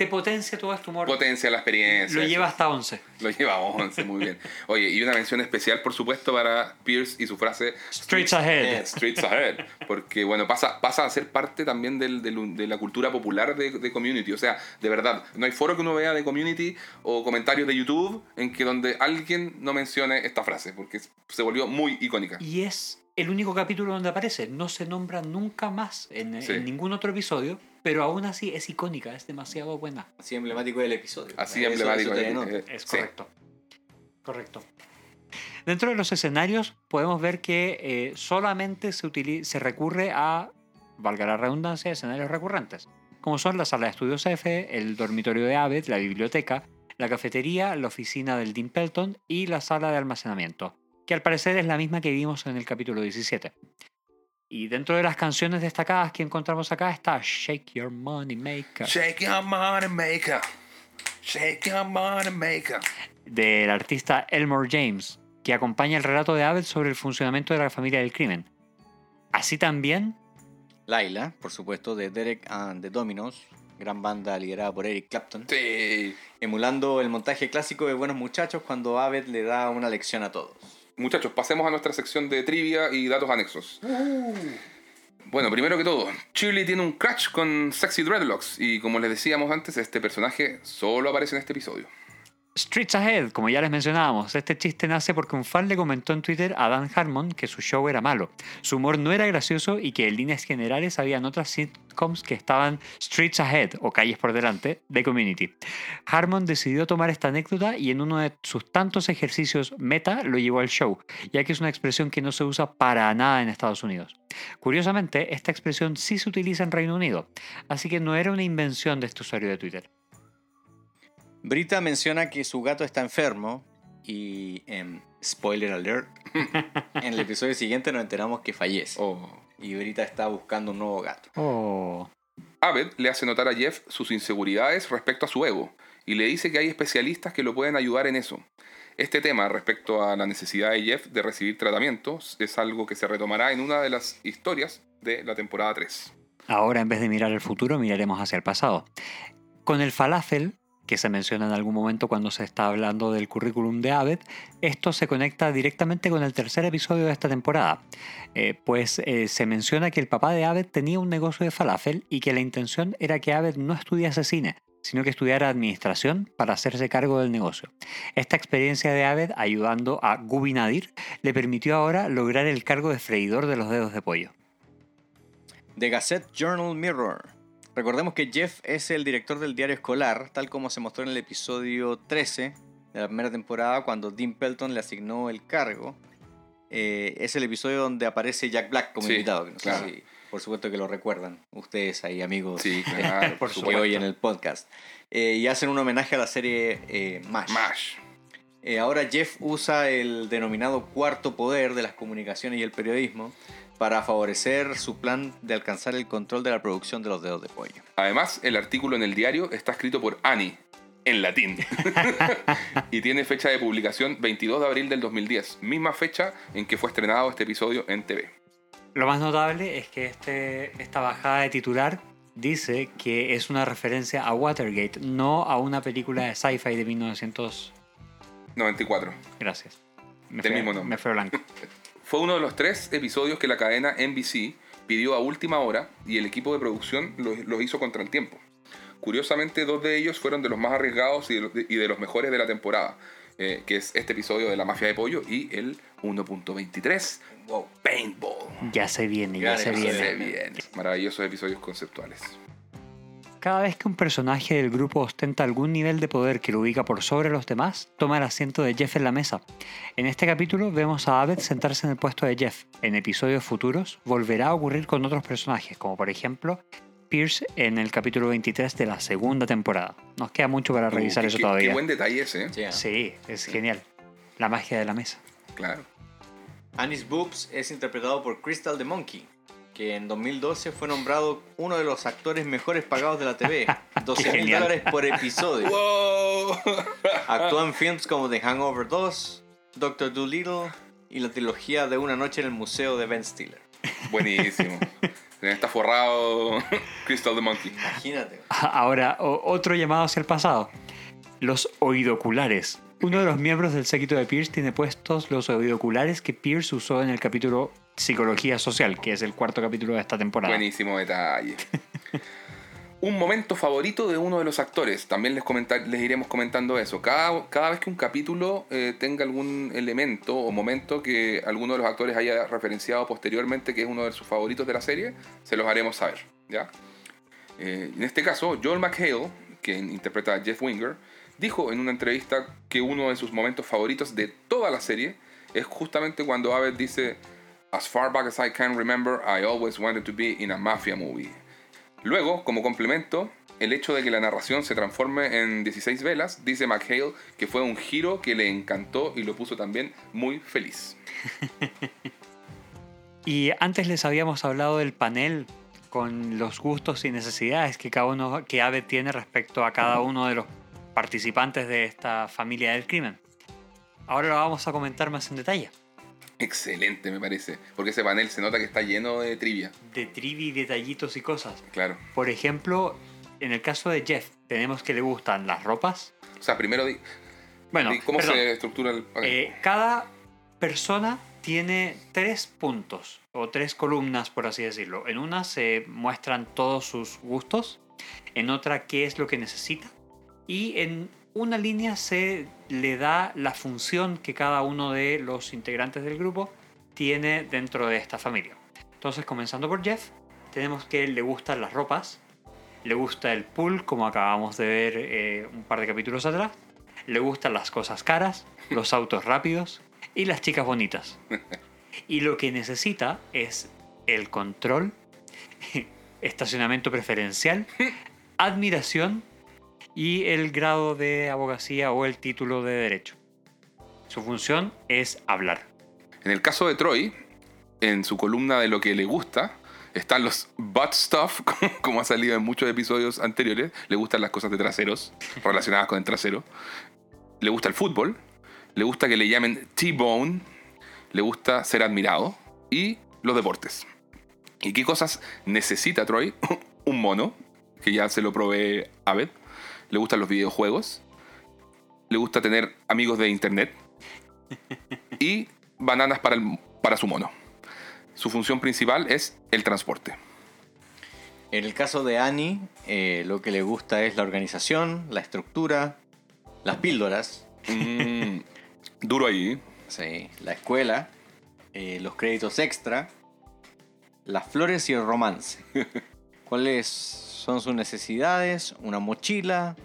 te potencia todo este humor. potencia la experiencia. Lo lleva hasta 11. Lo lleva a 11, muy bien. Oye, y una mención especial, por supuesto, para Pierce y su frase Streets ahead. Streets Ahead, porque bueno, pasa, pasa a ser parte también del- del- de la cultura popular de, de Community. O sea, de verdad, no hay foro que uno vea de Community o comentarios de YouTube en que donde alguien no mencione esta frase, porque se volvió muy icónica. Y es el único capítulo donde aparece. No se nombra nunca más en, Sí. en ningún otro episodio, pero aún así es icónica, es demasiado buena. Así emblemático del episodio. Así Eso- emblemático. eso eh, denota. eh, Es sí. correcto. Correcto. Dentro de los escenarios podemos ver que eh, solamente se, utili- se recurre a, valga la redundancia, escenarios recurrentes, como son la sala de estudios F, el dormitorio de Abed, la biblioteca, la cafetería, la oficina del Dean Pelton y la sala de almacenamiento, que al parecer es la misma que vimos en el capítulo 17. Y dentro de las canciones destacadas que encontramos acá está Shake Your Money Maker. Shake your money maker. Shake your money maker. del artista Elmore James, que acompaña el relato de Abel sobre el funcionamiento de la familia del crimen. Así también, Laila, por supuesto, de Derek and the Dominos, gran banda liderada por Eric Clapton, Sí. emulando el montaje clásico de Buenos Muchachos cuando Abed le da una lección a todos. Muchachos, pasemos a nuestra sección de trivia y datos anexos. Bueno, primero que todo, Shirley tiene un crush con Sexy Dreadlocks y como les decíamos antes, este personaje solo aparece en este episodio. Streets Ahead, como ya les mencionábamos, este chiste nace porque un fan le comentó en Twitter a Dan Harmon que su show era malo, su humor no era gracioso y que en líneas generales habían otras sitcoms que estaban Streets Ahead o calles por delante de Community. Harmon decidió tomar esta anécdota y en uno de sus tantos ejercicios meta lo llevó al show, ya que es una expresión que no se usa para nada en Estados Unidos. Curiosamente, esta expresión sí se utiliza en Reino Unido, así que no era una invención de este usuario de Twitter. Brita menciona que su gato está enfermo y, em, spoiler alert, en el episodio siguiente nos enteramos que fallece. Oh. Y Brita está buscando un nuevo gato. Oh. Abed le hace notar a Jeff sus inseguridades respecto a su ego y le dice que hay especialistas que lo pueden ayudar en eso. Este tema respecto a la necesidad de Jeff de recibir tratamientos es algo que se retomará en una de las historias de la temporada 3. Ahora, en vez de mirar al futuro, miraremos hacia el pasado. Con el falafel, que se menciona en algún momento cuando se está hablando del currículum de Abed, esto se conecta directamente con el tercer episodio de esta temporada. Eh, pues eh, se menciona que el papá de Abed tenía un negocio de falafel y que la intención era que Abed no estudiase cine, sino que estudiara administración para hacerse cargo del negocio. Esta experiencia de Abed ayudando a Gubi Nadir le permitió ahora lograr el cargo de freidor de los dedos de pollo. The Gazette Journal Mirror. Recordemos que Jeff es el director del diario escolar, tal como se mostró en el episodio 13 de la primera temporada, cuando Dean Pelton le asignó el cargo. Eh, es el episodio donde aparece Jack Black como Sí, invitado. que no sé si- por supuesto que lo recuerdan. Ustedes ahí, amigos, Sí, claro, por que supuesto. oyen el podcast. Eh, y hacen un homenaje a la serie eh, MASH. Mash. Eh, ahora Jeff usa el denominado cuarto poder de las comunicaciones y el periodismo para favorecer su plan de alcanzar el control de la producción de los dedos de pollo. Además, el artículo en el diario está escrito por Annie, en latín. y tiene fecha de publicación 22 de abril del 2010, misma fecha en que fue estrenado este episodio en TV. Lo más notable es que este, esta bajada de titular dice que es una referencia a Watergate, no a una película de sci-fi de 1900. 94. Gracias. Me Del fue- mismo nombre. Me fue blanco. Fue uno de los tres episodios que la cadena NBC pidió a última hora y el equipo de producción los, los hizo contra el tiempo. Curiosamente, dos de ellos fueron de los más arriesgados y de los, y de los mejores de la temporada, eh, que es este episodio de La Mafia de Pollo y el 1.23, Wow. Paintball. Ya se viene, ya se viene. Se viene. Maravillosos episodios conceptuales. Cada vez que un personaje del grupo ostenta algún nivel de poder que lo ubica por sobre los demás, toma el asiento de Jeff en la mesa. En este capítulo vemos a Abed sentarse en el puesto de Jeff. En episodios futuros volverá a ocurrir con otros personajes, como por ejemplo Pierce en el capítulo 23 de la segunda temporada. Nos queda mucho para revisar Uh, eso qué- todavía. Qué buen detalle ese, ¿eh? Sí. Sí, es genial. La magia de la mesa. Claro. Anis Boobs es interpretado por Crystal the Monkey, que en 2012 fue nombrado uno de los actores mejores pagados de la TV. 12 mil dólares por episodio. ¡Wow! Actuó en films como The Hangover 2, Doctor Dolittle y la trilogía de Una noche en el museo de Ben Stiller. Buenísimo. Está forrado Crystal the Monkey. Imagínate. Ahora, otro llamado hacia el pasado. Los oidoculares. Uno de los miembros del séquito de Pierce tiene puestos los oidoculares que Pierce usó en el capítulo Psicología Social, que es el cuarto capítulo de esta temporada. Buenísimo detalle. Un momento favorito de uno de los actores. También les, comentar- les iremos comentando eso. Cada, cada vez que un capítulo eh, tenga algún elemento o momento que alguno de los actores haya referenciado posteriormente que es uno de sus favoritos de la serie, se los haremos saber. ¿ya? Eh, en este caso, Joel McHale, que interpreta a Jeff Winger, dijo en una entrevista que uno de sus momentos favoritos de toda la serie es justamente cuando Abed dice As far back as I can remember, I always wanted to be in a mafia movie. Luego, como complemento, el hecho de que la narración se transforme en 16 velas, dice McHale que fue un giro que le encantó y lo puso también muy feliz. Y antes les habíamos hablado del panel con los gustos y necesidades que cada uno, que Abed tiene respecto a cada uno de los participantes de esta familia del crimen. Ahora lo vamos a comentar más en detalle. Excelente, me parece, porque ese panel se nota que está lleno de trivia. De trivi, detallitos y cosas. Claro. Por ejemplo, en el caso de Jeff, tenemos que le gustan las ropas. O sea, primero, di- Bueno, di cómo perdón, se estructura el panel. eh, cada persona tiene tres puntos o tres columnas, por así decirlo. En una se muestran todos sus gustos, en otra qué es lo que necesita y en una línea se le da la función que cada uno de los integrantes del grupo tiene dentro de esta familia. Entonces, comenzando por Jeff, tenemos que le gustan las ropas, le gusta el pool, como acabamos de ver eh, un par de capítulos atrás, le gustan las cosas caras, los autos rápidos y las chicas bonitas. Y lo que necesita es el control, estacionamiento preferencial, admiración y el grado de abogacía o el título de derecho. Su función es hablar. En el caso de Troy, en su columna de lo que le gusta, están los butt stuff, como, ha salido en muchos episodios anteriores. Le gustan las cosas de traseros, relacionadas con el trasero. Le gusta el fútbol. Le gusta que le llamen T-Bone. Le gusta ser admirado. Y los deportes. ¿Y qué cosas necesita Troy? Un mono, que ya se lo provee Abed. Le gustan los videojuegos. Le gusta tener amigos de internet. Y bananas para, el- para su mono. Su función principal es el transporte. En el caso de Annie, eh, lo que le gusta es la organización, la estructura, las píldoras, Mm, duro ahí. sí, la escuela, eh, los créditos extra, las flores y el romance. ¿Cuáles son sus necesidades? Una mochila,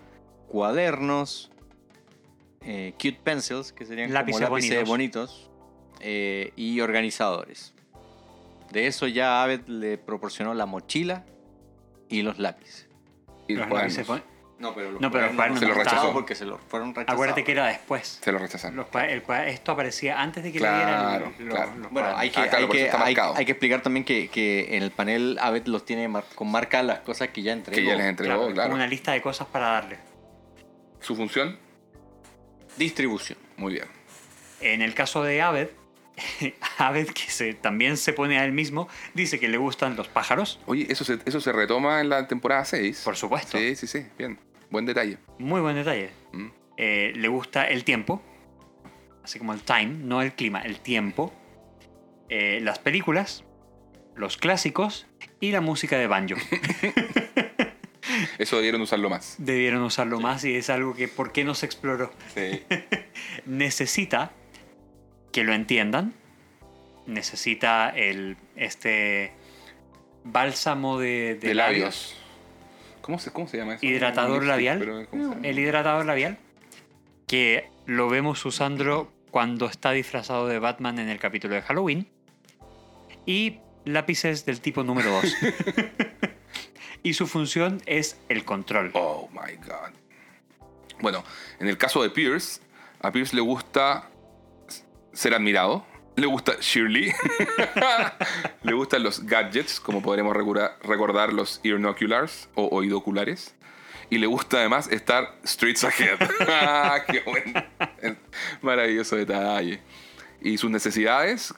cuadernos, eh, cute pencils, que serían Lápices como lápices bonitos. bonitos, eh, y organizadores. De eso ya Abed le proporcionó la mochila y los lápices. Y Los lápices No, pero los No, pero los cuadernos Se los no rechazó. porque se los fueron rechazados. Acuérdate que era después. Se lo rechazaron. Los el cua- esto aparecía antes de que Claro, le dieran los, claro. los Bueno, cuadernos. hay que, Ah, claro, hay, que, está hay, marcado. hay que explicar también que, que en el panel Abed los tiene mar- con marca las cosas que ya entregó. Que ya les entregó, Claro, una lista de cosas para darle. Su función, Distribución. muy bien. En el caso de Aved, Aved, que se, también se pone a él mismo, dice que le gustan los pájaros, Oye, eso se, eso se retoma en la temporada 6. por supuesto. Sí, sí, sí, bien. Buen detalle. Muy buen detalle. Mm. Eh, le gusta el tiempo, así como el time, no el clima, el tiempo. Eh, las películas, los clásicos y la música de banjo. Eso debieron usarlo más. Debieron usarlo más y es algo que ¿por qué no se exploró? Sí. necesita que lo entiendan. Necesita el este bálsamo de, de de labios. labios. ¿Cómo se, ¿Cómo se llama eso? Hidratador labial. El hidratador labial. Que lo vemos usando cuando está disfrazado de Batman en el capítulo de Halloween. Y lápices del tipo número 2. y su función es el control. Oh my god. Bueno, en el caso de Pierce, a Pierce le gusta ser admirado. Le gusta Shirley. le gustan los gadgets, como podremos recordar los earnoculars o oidoculares. Y le gusta además estar streets ahead. Ah, ¡Qué buen! Maravilloso detalle. Y sus necesidades: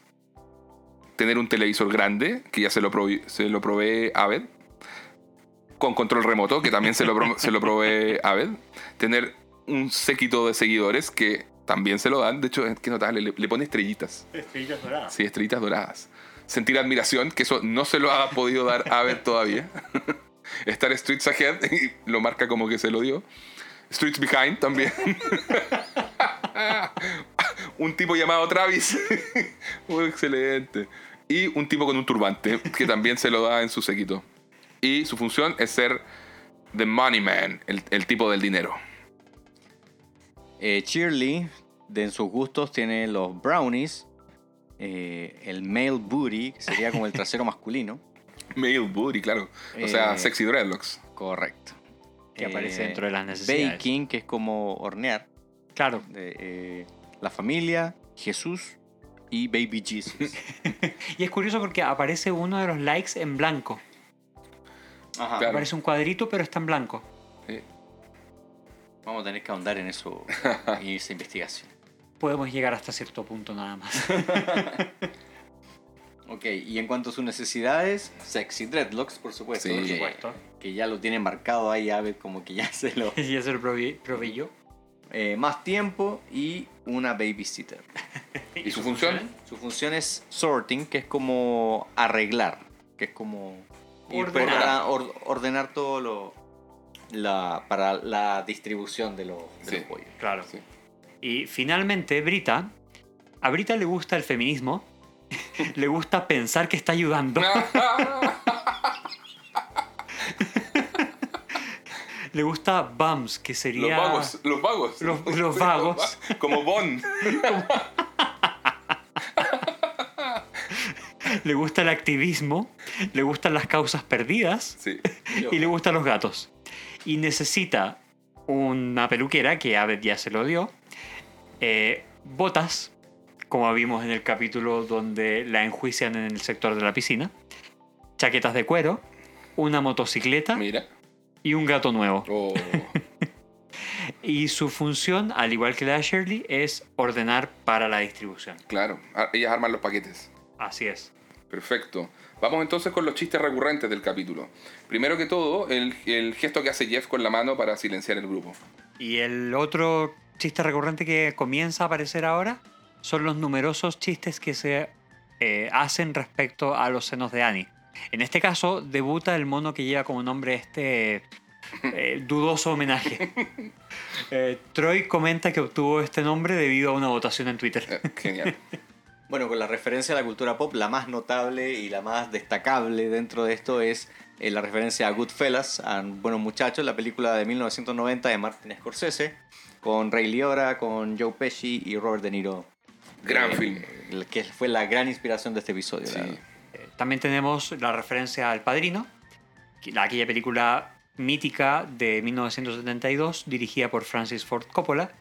tener un televisor grande, que ya se lo, se lo provee Aved con control remoto, que también se lo, se lo provee Aved. Tener un séquito de seguidores que también se lo dan. De hecho, es que notable, le, le pone estrellitas. Estrellitas doradas. Sí, estrellitas doradas. Sentir admiración, que eso no se lo ha podido dar Aved todavía. Estar Streets Ahead, y lo marca como que se lo dio. Streets Behind también. un tipo llamado Travis. Muy excelente. Y un tipo con un turbante, que también se lo da en su séquito. Y su función es ser The Money Man, el, el tipo del dinero. Eh, Shirley, de en sus gustos, tiene los brownies, eh, el male booty, que sería como el trasero masculino. Male booty, claro. O sea, Eh, sexy dreadlocks. Correcto. Que aparece Eh, dentro de las necesidades. Baking, que es como hornear. Claro. de, eh, la familia, Jesús y Baby Jesus. Y es curioso porque aparece uno de los likes en blanco. Ajá. Claro. Aparece un cuadrito, pero está en blanco. Vamos a tener que ahondar en eso y esa investigación. Podemos llegar hasta cierto punto nada más. Ok, y en cuanto a sus necesidades, sexy dreadlocks, por supuesto. Sí. Por que, supuesto. que ya lo tiene marcado ahí, a ver, como que ya se lo... Y eso lo proveyó. Eh, más tiempo y una babysitter. ¿Y su función? Su función es sorting, que es como arreglar, que es como ordenar todo lo la, para la distribución de, los de Sí. los pollos. Claro. Sí. Y finalmente, Brita. A Brita le gusta el feminismo. le gusta pensar que está ayudando. Le gusta Bums, que Los sería. vagos, los vagos. Los- los vagos. Como Bond. Le gusta el activismo. Le gustan las causas perdidas. Sí. y le gustan los gatos. Y necesita una peluquera, que Abed ya se lo dio, eh, botas, como vimos en el capítulo donde la enjuician en el sector de la piscina, chaquetas de cuero, una motocicleta Mira. y un gato nuevo. Oh. Y su función, al igual que la de Shirley, es ordenar para la distribución. Claro. Ah, Ellas arman los paquetes. Así es. Perfecto. Vamos entonces con los chistes recurrentes del capítulo. Primero que todo, el, el gesto que hace Jeff con la mano para silenciar el grupo. Y el otro chiste recurrente que comienza a aparecer ahora son los numerosos chistes que se eh, hacen respecto a los senos de Annie. En este caso, debuta el mono que lleva como nombre este eh, dudoso homenaje. Eh, Troy comenta que obtuvo este nombre debido a una votación en Twitter. Genial. Bueno, con la referencia a la cultura pop, la más notable y la más destacable dentro de esto es eh, la referencia a Goodfellas, a Buenos Muchachos, la película de 1990 de Martin Scorsese, con Ray Liotta, con Joe Pesci y Robert De Niro. Gran Eh, film. que fue la gran inspiración de este episodio. Sí. Eh, también tenemos la referencia al Padrino, que- la- aquella película mítica de 1972 dirigida por Francis Ford Coppola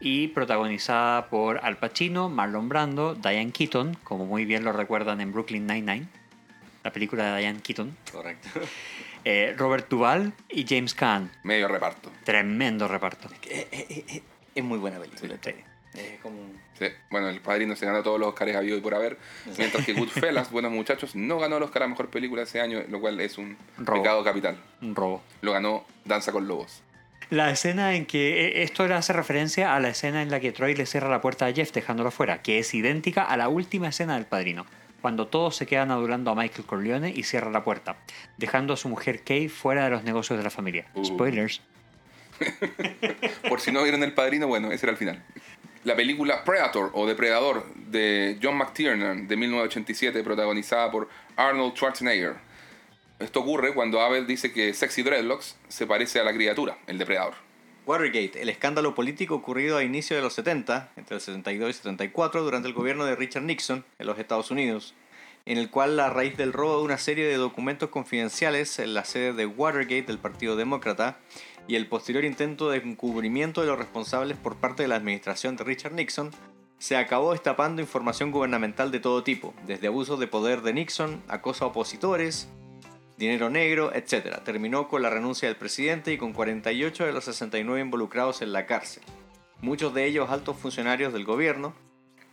y protagonizada por Al Pacino, Marlon Brando, Diane Keaton, como muy bien lo recuerdan en Brooklyn Nine-Nine, la película de Diane Keaton, Correcto. eh, Robert Duvall y James Caan. Medio reparto. Tremendo reparto. Eh, eh, eh, es muy buena película. Sí. Es como un- Sí, Bueno, el padrino se ganó todos los Oscars habido y por haber. Mientras que Goodfellas, buenos muchachos, no ganó el Oscar a mejor película ese año, lo cual es un Robo. pecado capital. Un robo. Lo ganó Danza con Lobos. La escena en que eh, esto le hace referencia a la escena en la que Troy le cierra la puerta a Jeff dejándolo fuera, que es idéntica a la última escena del padrino, cuando todos se quedan adulando a Michael Corleone y cierra la puerta, dejando a su mujer Kay fuera de los negocios de la familia. Uh. Spoilers. Por si no vieron El Padrino, bueno, ese era el final. La película Predator o Depredador de John McTiernan de 1987, protagonizada por Arnold Schwarzenegger. Esto ocurre cuando Abel dice que Sexy Dreadlocks se parece a la criatura, el depredador. Watergate, el escándalo político ocurrido a inicio de los 70, entre el 72 y 74, durante el gobierno de Richard Nixon en los Estados Unidos, en el cual a raíz del robo de una serie de documentos confidenciales en la sede de Watergate del Partido Demócrata y el posterior intento de encubrimiento de los responsables por parte de la administración de Richard Nixon, se acabó destapando información gubernamental de todo tipo, desde abusos de poder de Nixon, acoso a opositores, dinero negro, etc. Terminó con la renuncia del presidente y con 48 de los 69 involucrados en la cárcel, muchos de ellos altos funcionarios del gobierno.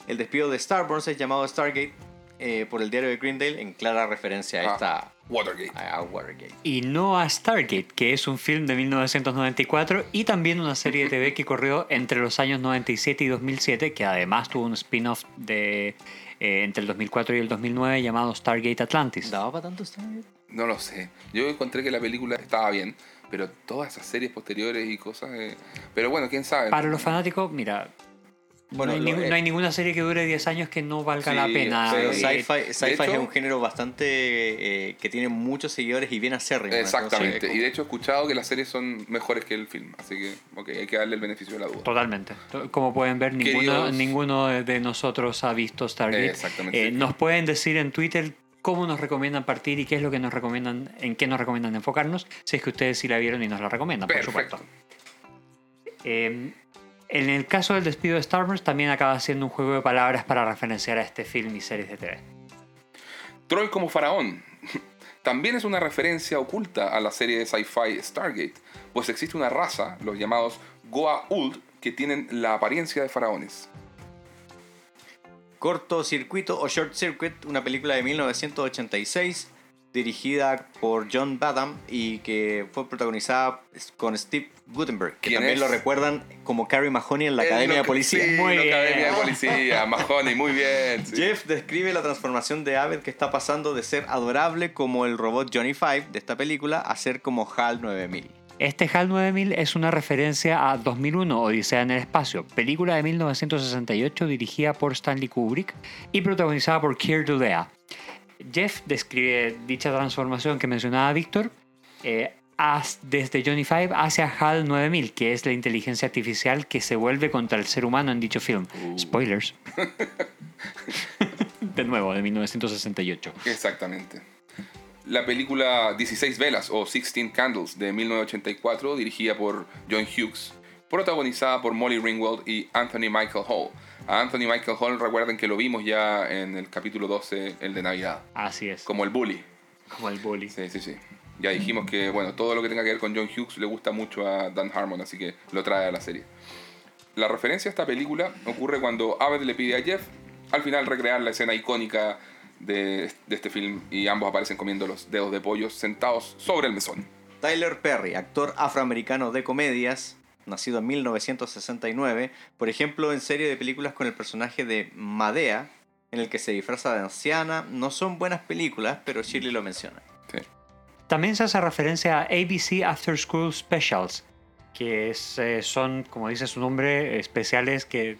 El despido de Starburns es llamado Stargate eh, por el diario de Greendale en clara referencia a Ah. esta Watergate. a Watergate. Y no a Stargate, que es un film de 1994 y también una serie de TV que corrió entre los años 97 y 2007, que además tuvo un spin-off de eh, entre el 2004 y el 2009 llamado Stargate Atlantis. ¿Daba para tanto Stargate? No lo sé. Yo encontré que la película estaba bien, pero todas esas series posteriores y cosas... eh, Pero bueno, quién sabe. Para los fanáticos, mira, Bueno, no, hay ningún- eh, no hay ninguna serie que dure 10 años que no valga Sí, la pena. Pero Eh, sci-fi, sci-fi hecho- es un género bastante eh, que tiene muchos seguidores y bien acérrimo. Exactamente. entonces, Y de hecho he escuchado que las series son mejores que el film. Así que, ok, hay que darle el beneficio de la duda. Totalmente. Como pueden ver, ninguno, Queridos- ninguno de nosotros ha visto Stargate. Exactamente. Eh, nos pueden decir en Twitter cómo nos recomiendan partir y qué es lo que nos recomiendan, en qué nos recomiendan enfocarnos, si es que ustedes sí la vieron y nos la recomiendan, por Perfecto. supuesto. Eh, en el caso del despido de Starburst también acaba siendo un juego de palabras para referenciar a este film y series de TV. Troy como faraón. También es una referencia oculta a la serie de sci-fi Stargate, pues existe una raza, los llamados Goa'uld, que tienen la apariencia de faraones. Cortocircuito o Short Circuit, una película de 1986 dirigida por John Badham y que fue protagonizada con Steve Gutenberg, que ¿Quién también es? lo recuerdan como Carrie Mahoney en la Academia de Policía. Sí, Muy la bien. Academia de Policía, Mahoney, muy bien. sí. Jeff describe la transformación de Abed que está pasando de ser adorable como el robot Johnny Five de esta película a ser como HAL 9000. Este HAL 9000 es una referencia a 2001, Odisea en el Espacio, película de 1968 dirigida por Stanley Kubrick y protagonizada por Keir Dullea. Jeff describe dicha transformación que mencionaba Víctor eh, desde Johnny Five hacia HAL 9000, que es la inteligencia artificial que se vuelve contra el ser humano en dicho film. Uh. Spoilers. de nuevo, de 1968. Exactamente. La película 16 velas o 16 Candles de 1984, dirigida por John Hughes, protagonizada por Molly Ringwald y Anthony Michael Hall. A Anthony Michael Hall recuerden que lo vimos ya en el capítulo 12, el de Navidad, Así es. como el bully. Como el bully. Sí, sí, sí. Ya dijimos que, bueno, todo lo que tenga que ver con John Hughes le gusta mucho a Dan Harmon, así que lo trae a la serie. La referencia a esta película ocurre cuando Abed le pide a Jeff al final recrear la escena icónica de, de este film y ambos aparecen comiendo los dedos de pollo sentados sobre el mesón. Tyler Perry, actor afroamericano de comedias, nacido en 1969, por ejemplo en serie de películas con el personaje de Madea, en el que se disfraza de anciana. No son buenas películas, pero Shirley lo menciona. Sí. También se hace referencia a ABC After School Specials, que es, eh, son, como dice su nombre, especiales que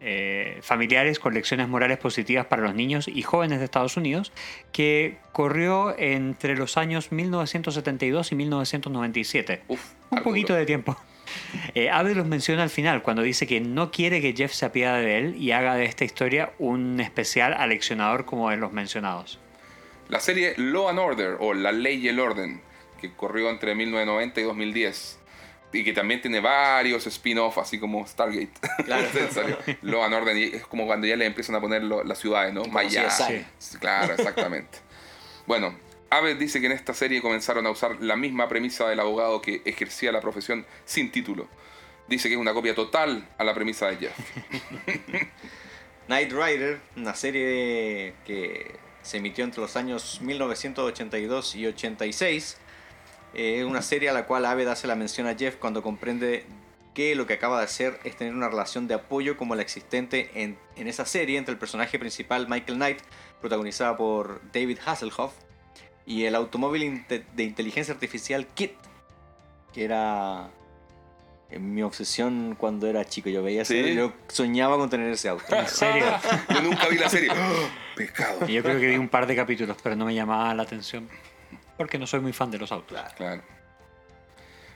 eh, familiares con lecciones morales positivas para los niños y jóvenes de Estados Unidos, que corrió entre los años 1972 y 1997. Uf, Un poquito duro. de tiempo. Eh, Abe los menciona al final, cuando dice que no quiere que Jeff se apiade de él y haga de esta historia un especial aleccionador como en los mencionados. La serie Law and Order o La Ley y el Orden, que corrió entre 1990 y 2010. Y que también tiene varios spin-off, así como Stargate. Claro. En serio. Law and Order, y es como cuando ya le empiezan a poner lo- las ciudades, ¿no? Maya. Sí, Claro, exactamente. bueno, Abbott dice que en esta serie comenzaron a usar la misma premisa del abogado que ejercía la profesión sin título. Dice que es una copia total a la premisa de Jeff. Knight Rider, una serie que se emitió entre los años 1982 y 86. Es una serie a la cual Aved hace la mención a Jeff cuando comprende que lo que acaba de hacer es tener una relación de apoyo como la existente en, en esa serie entre el personaje principal Michael Knight, protagonizada por David Hasselhoff, y el automóvil de inteligencia artificial Kit, que era en mi obsesión cuando era chico. Yo veía ese- ¿Sí? yo soñaba con tener ese auto. En serio. Yo nunca vi la serie. ¡Oh! Pecado. Y yo creo que vi un par de capítulos, pero no me llamaba la atención. Porque no soy muy fan de los autos. Claro.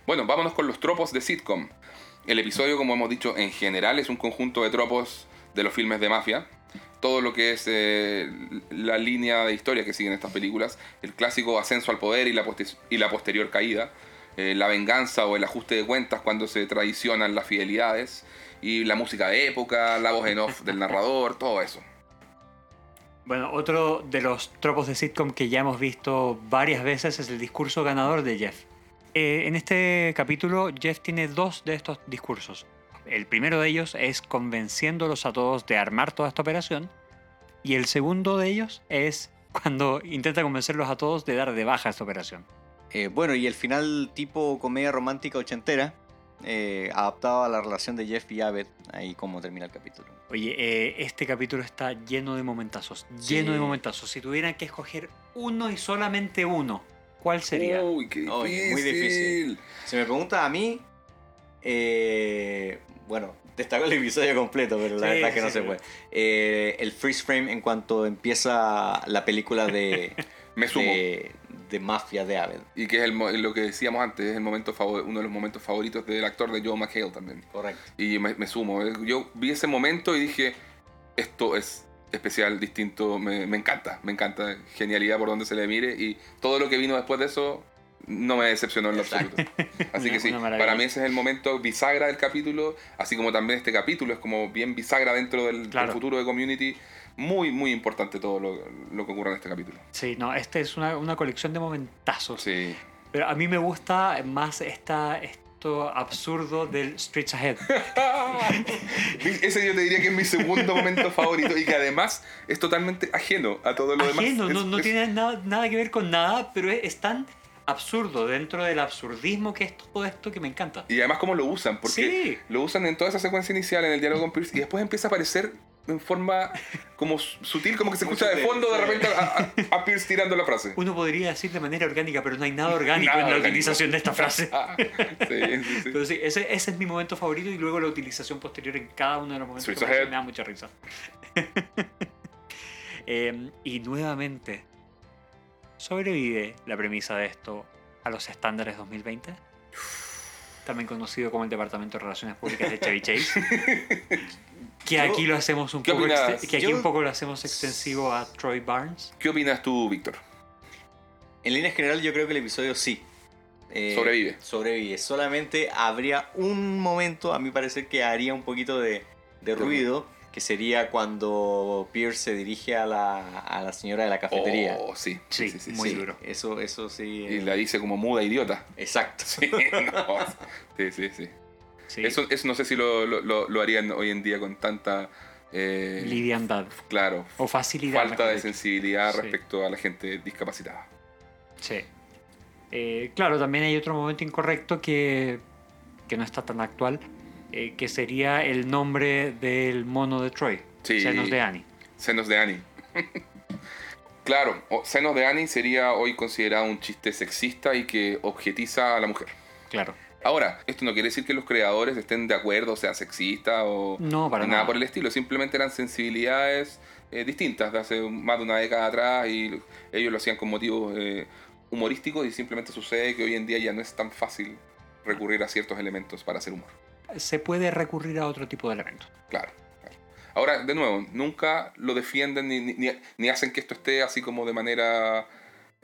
Bueno, vámonos con los tropos de sitcom. El episodio, como hemos dicho, en general es un conjunto de tropos de los filmes de mafia. Todo lo que es eh, la línea de historia que siguen estas películas. El clásico ascenso al poder y la, y la posterior caída. eh, la venganza o el ajuste de cuentas cuando se traicionan las fidelidades. Y la música de época, la voz en off del narrador, todo eso. Bueno, otro de los tropos de sitcom que ya hemos visto varias veces es el discurso ganador de Jeff. Eh, en este capítulo, Jeff tiene dos de estos discursos. El primero de ellos es convenciéndolos a todos de armar toda esta operación. Y el segundo de ellos es cuando intenta convencerlos a todos de dar de baja esta operación. Eh, bueno, y el final tipo comedia romántica ochentera, eh, adaptado a la relación de Jeff y Abed, ahí como termina el capítulo. Oye, eh, este capítulo está lleno de momentazos. Lleno de momentazos. Si tuvieran que escoger uno y solamente uno, ¿cuál sería? Uy, qué Uy, difícil. muy difícil. Si me pregunta a mí, eh, bueno, destaco el episodio completo, pero la Sí, verdad que no sí, se puede. Eh, el freeze frame en cuanto empieza la película de, Me sumo. de, de mafia de Abed. Y que es el lo que decíamos antes, es el momento favor- uno de los momentos favoritos del actor de Joe McHale también. Correcto. Y me, me sumo. eh, Yo vi ese momento y dije, esto es especial, distinto, me, me encanta, me encanta. Genialidad por donde se le mire y todo lo que vino después de eso no me decepcionó en lo Exacto. absoluto. Así que sí, para mí ese es el momento bisagra del capítulo, así como también este capítulo es como bien bisagra dentro del, del Claro. futuro de Community. Muy, muy importante todo lo, lo que ocurre en este capítulo. Sí, no, este es una, una colección de momentazos. Sí. Pero a mí me gusta más esta, esto absurdo del Streets Ahead. Ese yo te diría que es mi segundo momento favorito y que además es totalmente ajeno a todo lo demás. Ajeno, no, Es- no es- tiene nada, nada que ver con nada, pero es, es tan absurdo dentro del absurdismo que es todo esto que me encanta. Y además cómo lo usan, porque Sí. lo usan en toda esa secuencia inicial en el diálogo con Pierce y después empieza a aparecer en forma como su- sutil, como que se escucha de fondo de repente a, a- a Pierce tirando la frase. Uno podría decir de manera orgánica, pero no hay nada orgánico Nada en la orgánico. utilización de esta frase. Ah, sí, sí, sí. Pero sí, ese, ese es mi momento favorito y luego la utilización posterior en cada uno de los momentos que me da mucha risa. Eh, y nuevamente, ¿sobrevive la premisa de esto a los estándares 2020? También conocido como el Departamento de Relaciones Públicas de Chevy Chase. Que Yo- aquí lo hacemos un ¿Qué poco que aquí Yo- un poco lo hacemos extensivo a Troy Barnes. ¿Qué opinas tú, Víctor? En líneas generales yo creo que el episodio sí. Eh, Sobrevive. Sobrevive. Solamente habría un momento, a mi parecer, que haría un poquito de, de ruido, que sería cuando Pierce se dirige a la, a la señora de la cafetería. Oh, sí, Sí, sí, sí, sí, muy sí. duro. Eso, eso sí. Y eh, la dice como muda idiota. Exacto. Sí, no. sí, sí, sí. Sí. Eso, eso no sé si lo, lo- harían hoy en día con tanta... eh, Liviandad claro, o facilidad. falta de sensibilidad Sí. respecto a la gente discapacitada. Sí. Eh, claro, también hay otro momento incorrecto que, que no está tan actual, eh, que sería el nombre del mono de Troy, Sí. Senos de Annie. Senos de Annie. claro, o- Senos de Annie sería hoy considerado un chiste sexista y que objetiza a la mujer. Claro. Ahora, esto no quiere decir que los creadores estén de acuerdo, o sea sexista o No, para nada por el estilo. Simplemente eran sensibilidades eh, distintas de hace más de una década atrás y ellos lo hacían con motivos eh, humorísticos y simplemente sucede que hoy en día ya no es tan fácil recurrir a ciertos elementos para hacer humor. Se puede recurrir a otro tipo de elementos. Claro. claro. Ahora, de nuevo, nunca lo defienden ni, ni- hacen que esto esté así como de manera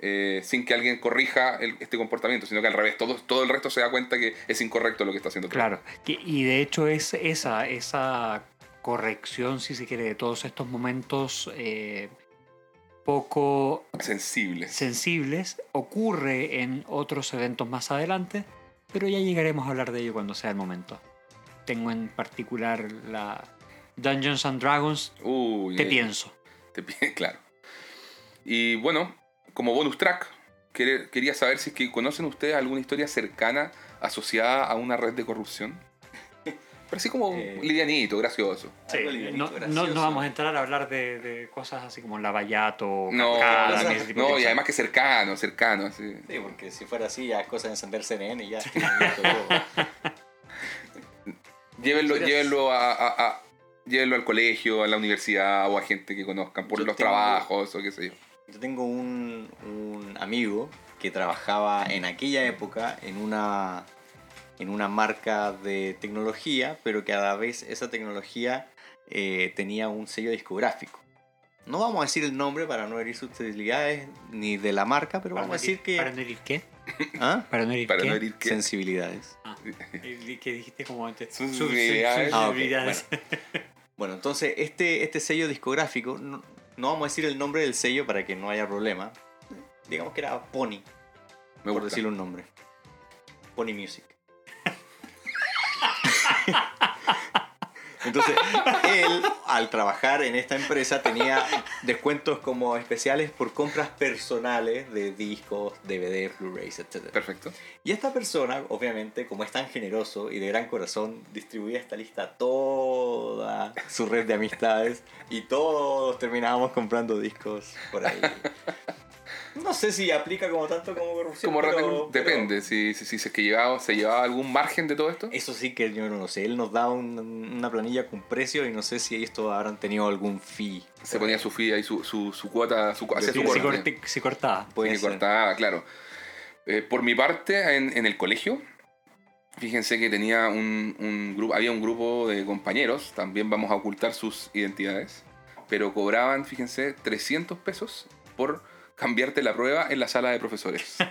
eh, sin que alguien corrija el- este comportamiento, sino que al revés, todo, todo el resto se da cuenta que es incorrecto lo que está haciendo. Claro, que- y de hecho es esa, esa corrección, si se quiere, de todos estos momentos eh, poco Sensibles. sensibles ocurre en otros eventos más adelante, pero ya llegaremos a hablar de ello cuando sea el momento. Tengo en particular la Dungeons and Dragons, Uy, te eh, pienso. te claro. Y bueno, como bonus track, quer- quería saber si es que conocen ustedes alguna historia cercana asociada a una red de corrupción. Pero así como Eh, livianito, gracioso. Algo livianito, no, no- gracioso. no vamos a entrar a hablar de, de cosas así como Lavallato, No, Cascada, no, ese tipo de no, y cosas. además que cercano, cercano, así. Sí, porque si fuera así, ya es cosa de encender CNN y ya. Llévenlo, llévenlo, a, a- a- llévenlo al colegio, a la universidad o a gente que conozcan por Yo los tengo- trabajos o qué sé yo. Yo tengo un, un amigo que trabajaba en aquella época en una, en una marca de tecnología, pero que a la vez esa tecnología eh, tenía un sello discográfico. No vamos a decir el nombre para no herir susceptibilidades ni de la marca, pero Para vamos a no decir herir- que... ¿Para no herir qué? ¿Ah? ¿Para no herir Para qué? no herir que... Sensibilidades. Que dijiste como antes. Sus Sus- Ah. Bueno, entonces este, este sello discográfico, no, no vamos a decir el nombre del sello para que no haya problema. Digamos que era Pony, Me por gusta. decirle un nombre. Pony Music. Entonces, él, al trabajar en esta empresa, tenía descuentos como especiales por compras personales de discos, DVD, Blu-rays, etc. Perfecto. Y esta persona, obviamente, como es tan generoso y de gran corazón, distribuía esta lista a toda su red de amistades y todos terminábamos comprando discos por ahí. No sé si aplica como tanto como corrupción. Como pero- depende, si, si, si es que llevaba, se llevaba algún margen de todo esto. Eso sí que yo no sé. Él nos da un- una planilla con precio y no sé si esto habrán tenido algún fee. Se ponía su fee ahí, su, su, su cuota, su, hacía Si, su si corte. corti- si cortaba. Puede ser. cortaba, claro. Eh, por mi parte, en, en el colegio, fíjense que tenía un, un grupo, había un grupo de compañeros, también vamos a ocultar sus identidades, pero cobraban, fíjense, 300 pesos por cambiarte la prueba en la sala de profesores.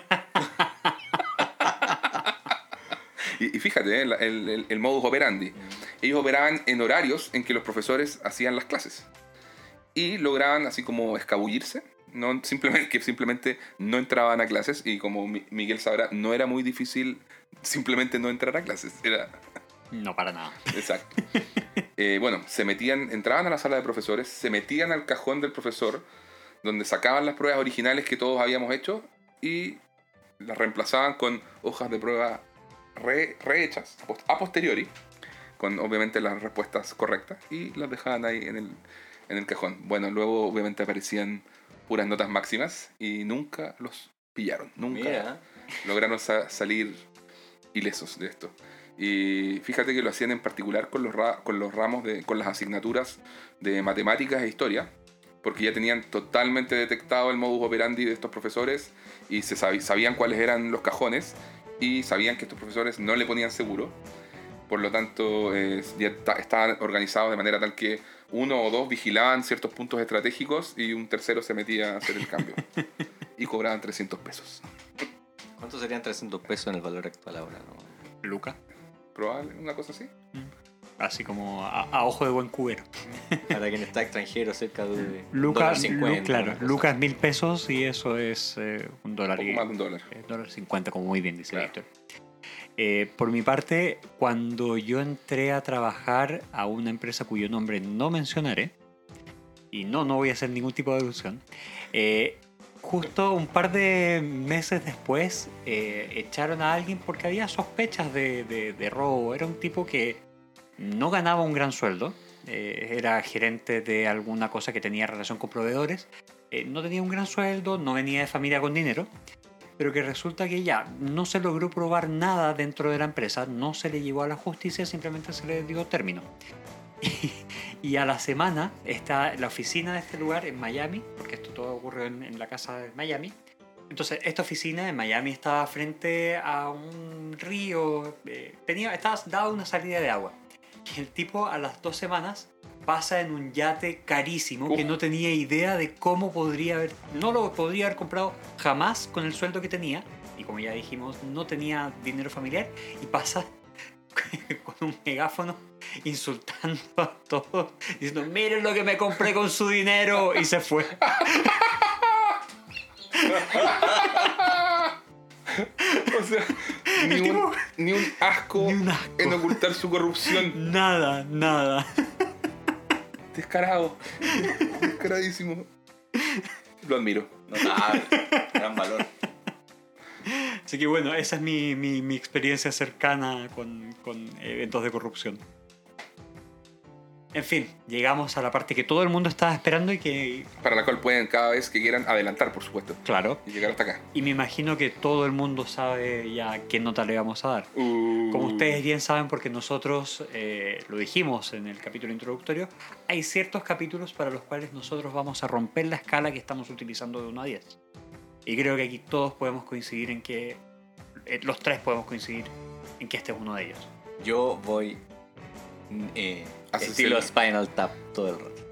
y, y fíjate, eh, el, el- el modus operandi. Ellos operaban en horarios en que los profesores hacían las clases. Y lograban así como escabullirse. No, simplemente, que simplemente no entraban a clases. Y como Mi- Miguel sabrá, no era muy difícil simplemente no entrar a clases. Era No, para nada. exacto. Eh, bueno, se metían, entraban a la sala de profesores, se metían al cajón del profesor, donde sacaban las pruebas originales que todos habíamos hecho y las reemplazaban con hojas de prueba re- rehechas a pos- a posteriori, con obviamente las respuestas correctas, y las dejaban ahí en el, en el cajón. Bueno, luego obviamente aparecían puras notas máximas y nunca los pillaron, nunca Mira, lograron sa- salir ilesos de esto. Y fíjate que lo hacían en particular con los, ra- con los ramos, de, con las asignaturas de matemáticas e historia, porque ya tenían totalmente detectado el modus operandi de estos profesores y se sabi- sabían cuáles eran los cajones y sabían que estos profesores no le ponían seguro. Por lo tanto, eh, ya ta- estaban organizados de manera tal que uno o dos vigilaban ciertos puntos estratégicos y un tercero se metía a hacer el cambio. y cobraban 300 pesos. ¿cuánto serían 300 pesos en el valor actual ahora? no? Luca. Probable, una cosa así. Así como a, a ojo de buen cubero. Para quien está extranjero, cerca de Lucas, Lu- claro, Lucas mil pesos y eso es eh, un dólar Un y poco más de un dólar. eh, dólar cincuenta, como muy bien dice Claro. Víctor. Eh, por mi parte, cuando yo entré a trabajar a una empresa cuyo nombre no mencionaré, y no, no voy a hacer ningún tipo de alusión, eh, justo un par de meses después eh, echaron a alguien porque había sospechas de, de- de robo. Era un tipo que no ganaba un gran sueldo, eh, era gerente de alguna cosa que tenía relación con proveedores, eh, no tenía un gran sueldo, no venía de familia con dinero, pero que resulta que ya no se logró probar nada dentro de la empresa, no se le llevó a la justicia, simplemente se le dio término. Y, a la semana está la oficina de este lugar en Miami, porque esto todo ocurrió en, en la casa de Miami, Entonces, esta oficina en Miami estaba frente a un río, eh, tenía, estaba dada una salida de agua. El tipo a las dos semanas pasa en un yate carísimo que no tenía idea de cómo podría haber, no lo podría haber comprado jamás con el sueldo que tenía. Y como ya dijimos, no tenía dinero familiar y pasa con un megáfono insultando a todos, diciendo, miren lo que me compré con su dinero y se fue. O sea, ni El un, tipo- ni un asco Ni un asco. en ocultar su corrupción. Nada, nada. Descarado. Descaradísimo. Lo admiro. Notable, gran valor. Así que bueno, esa es mi, mi- mi experiencia cercana con, con eventos de corrupción. En fin, llegamos a la parte que todo el mundo estaba esperando y que, Para la cual pueden cada vez que quieran adelantar, por supuesto. claro, Y llegar hasta acá. y me imagino que todo el mundo sabe ya qué nota le vamos a dar. Uh. Como ustedes bien saben, porque nosotros eh, lo dijimos en el capítulo introductorio, hay ciertos capítulos para los cuales nosotros vamos a romper la escala que estamos utilizando de 1 a 10. Y creo que aquí todos podemos coincidir en que, eh, los tres podemos coincidir en que este es uno de ellos. Yo voy mm, eh, estilo el- Spinal Tap todo el rato.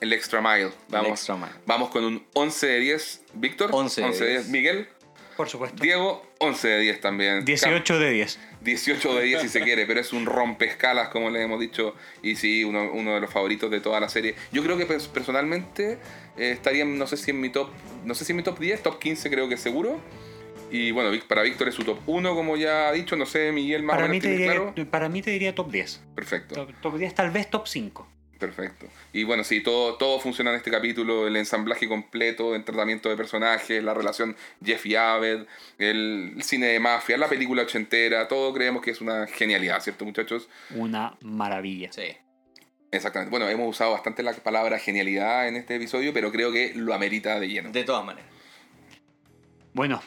El extra mile. El Vamos, extra mile. vamos con un 11 de 10. Víctor. 11 de 10. Miguel. Por supuesto. Diego, 11 de 10 también. 18 de 10. 18 de 10 si se quiere, pero es un rompescalas, como les hemos dicho, y sí, uno, uno de los favoritos de toda la serie. Yo creo que pers- personalmente eh, estaría, no sé si en mi top, no sé si en mi top 10, top 15 creo que seguro. Y bueno, para Víctor es su top 1, como ya ha dicho, no sé, Miguel más o Para menos mí, te diría, claro. para mí te diría top 10. Perfecto, Top, top 10, tal vez top 5. perfecto. Y bueno, sí, todo, todo funciona en este capítulo, el ensamblaje completo, el tratamiento de personajes, la relación Jeff y Abed, el cine de mafia, la película ochentera, todo creemos que es una genialidad, ¿cierto muchachos? Una maravilla. Sí. Exactamente. Bueno, hemos usado bastante la palabra genialidad en este episodio, pero creo que lo amerita de lleno. De todas maneras. Bueno,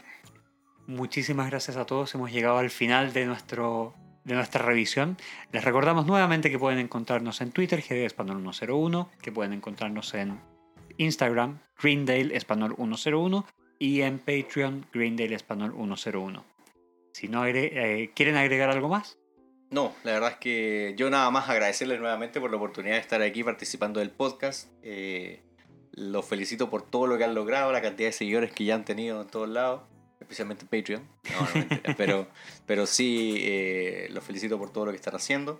muchísimas gracias a todos. Hemos llegado al final de, nuestro, de nuestra revisión. Les recordamos nuevamente que pueden encontrarnos en Twitter, GD Español 101, que pueden encontrarnos en Instagram, Greendale Español 101 y en Patreon, Greendale Español 101. Si no agre- eh, quieren agregar algo más, No, la verdad es que yo nada más agradecerles nuevamente por la oportunidad de estar aquí participando del podcast. Eh, los felicito por todo lo que han logrado, la cantidad de seguidores que ya han tenido en todos lados, especialmente en Patreon. No, pero, pero sí, eh, los felicito por todo lo que están haciendo.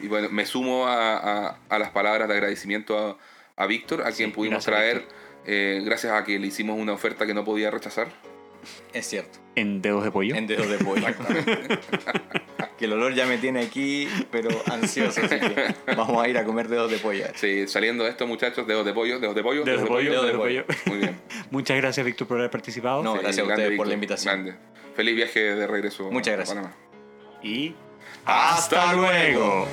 Y bueno, me sumo a, a- a las palabras de agradecimiento a, a Víctor, a quien pudimos gracias, traer, eh, gracias a que le hicimos una oferta que no podía rechazar. Es cierto, en Dedos de Pollo. en dedos de pollo. que el olor ya me tiene aquí, pero ansioso, así que vamos a ir a comer dedos de pollo. Sí, saliendo de esto, muchachos, dedos de pollo, dedos de pollo, Dedos de Pollo, Dedos de pollo. Muy bien. Muchas gracias, Víctor, por haber participado. No, Sí, gracias a grande, ustedes por la invitación. grande. Feliz viaje de regreso. Muchas a gracias. Panamá. Y ¡Hasta luego!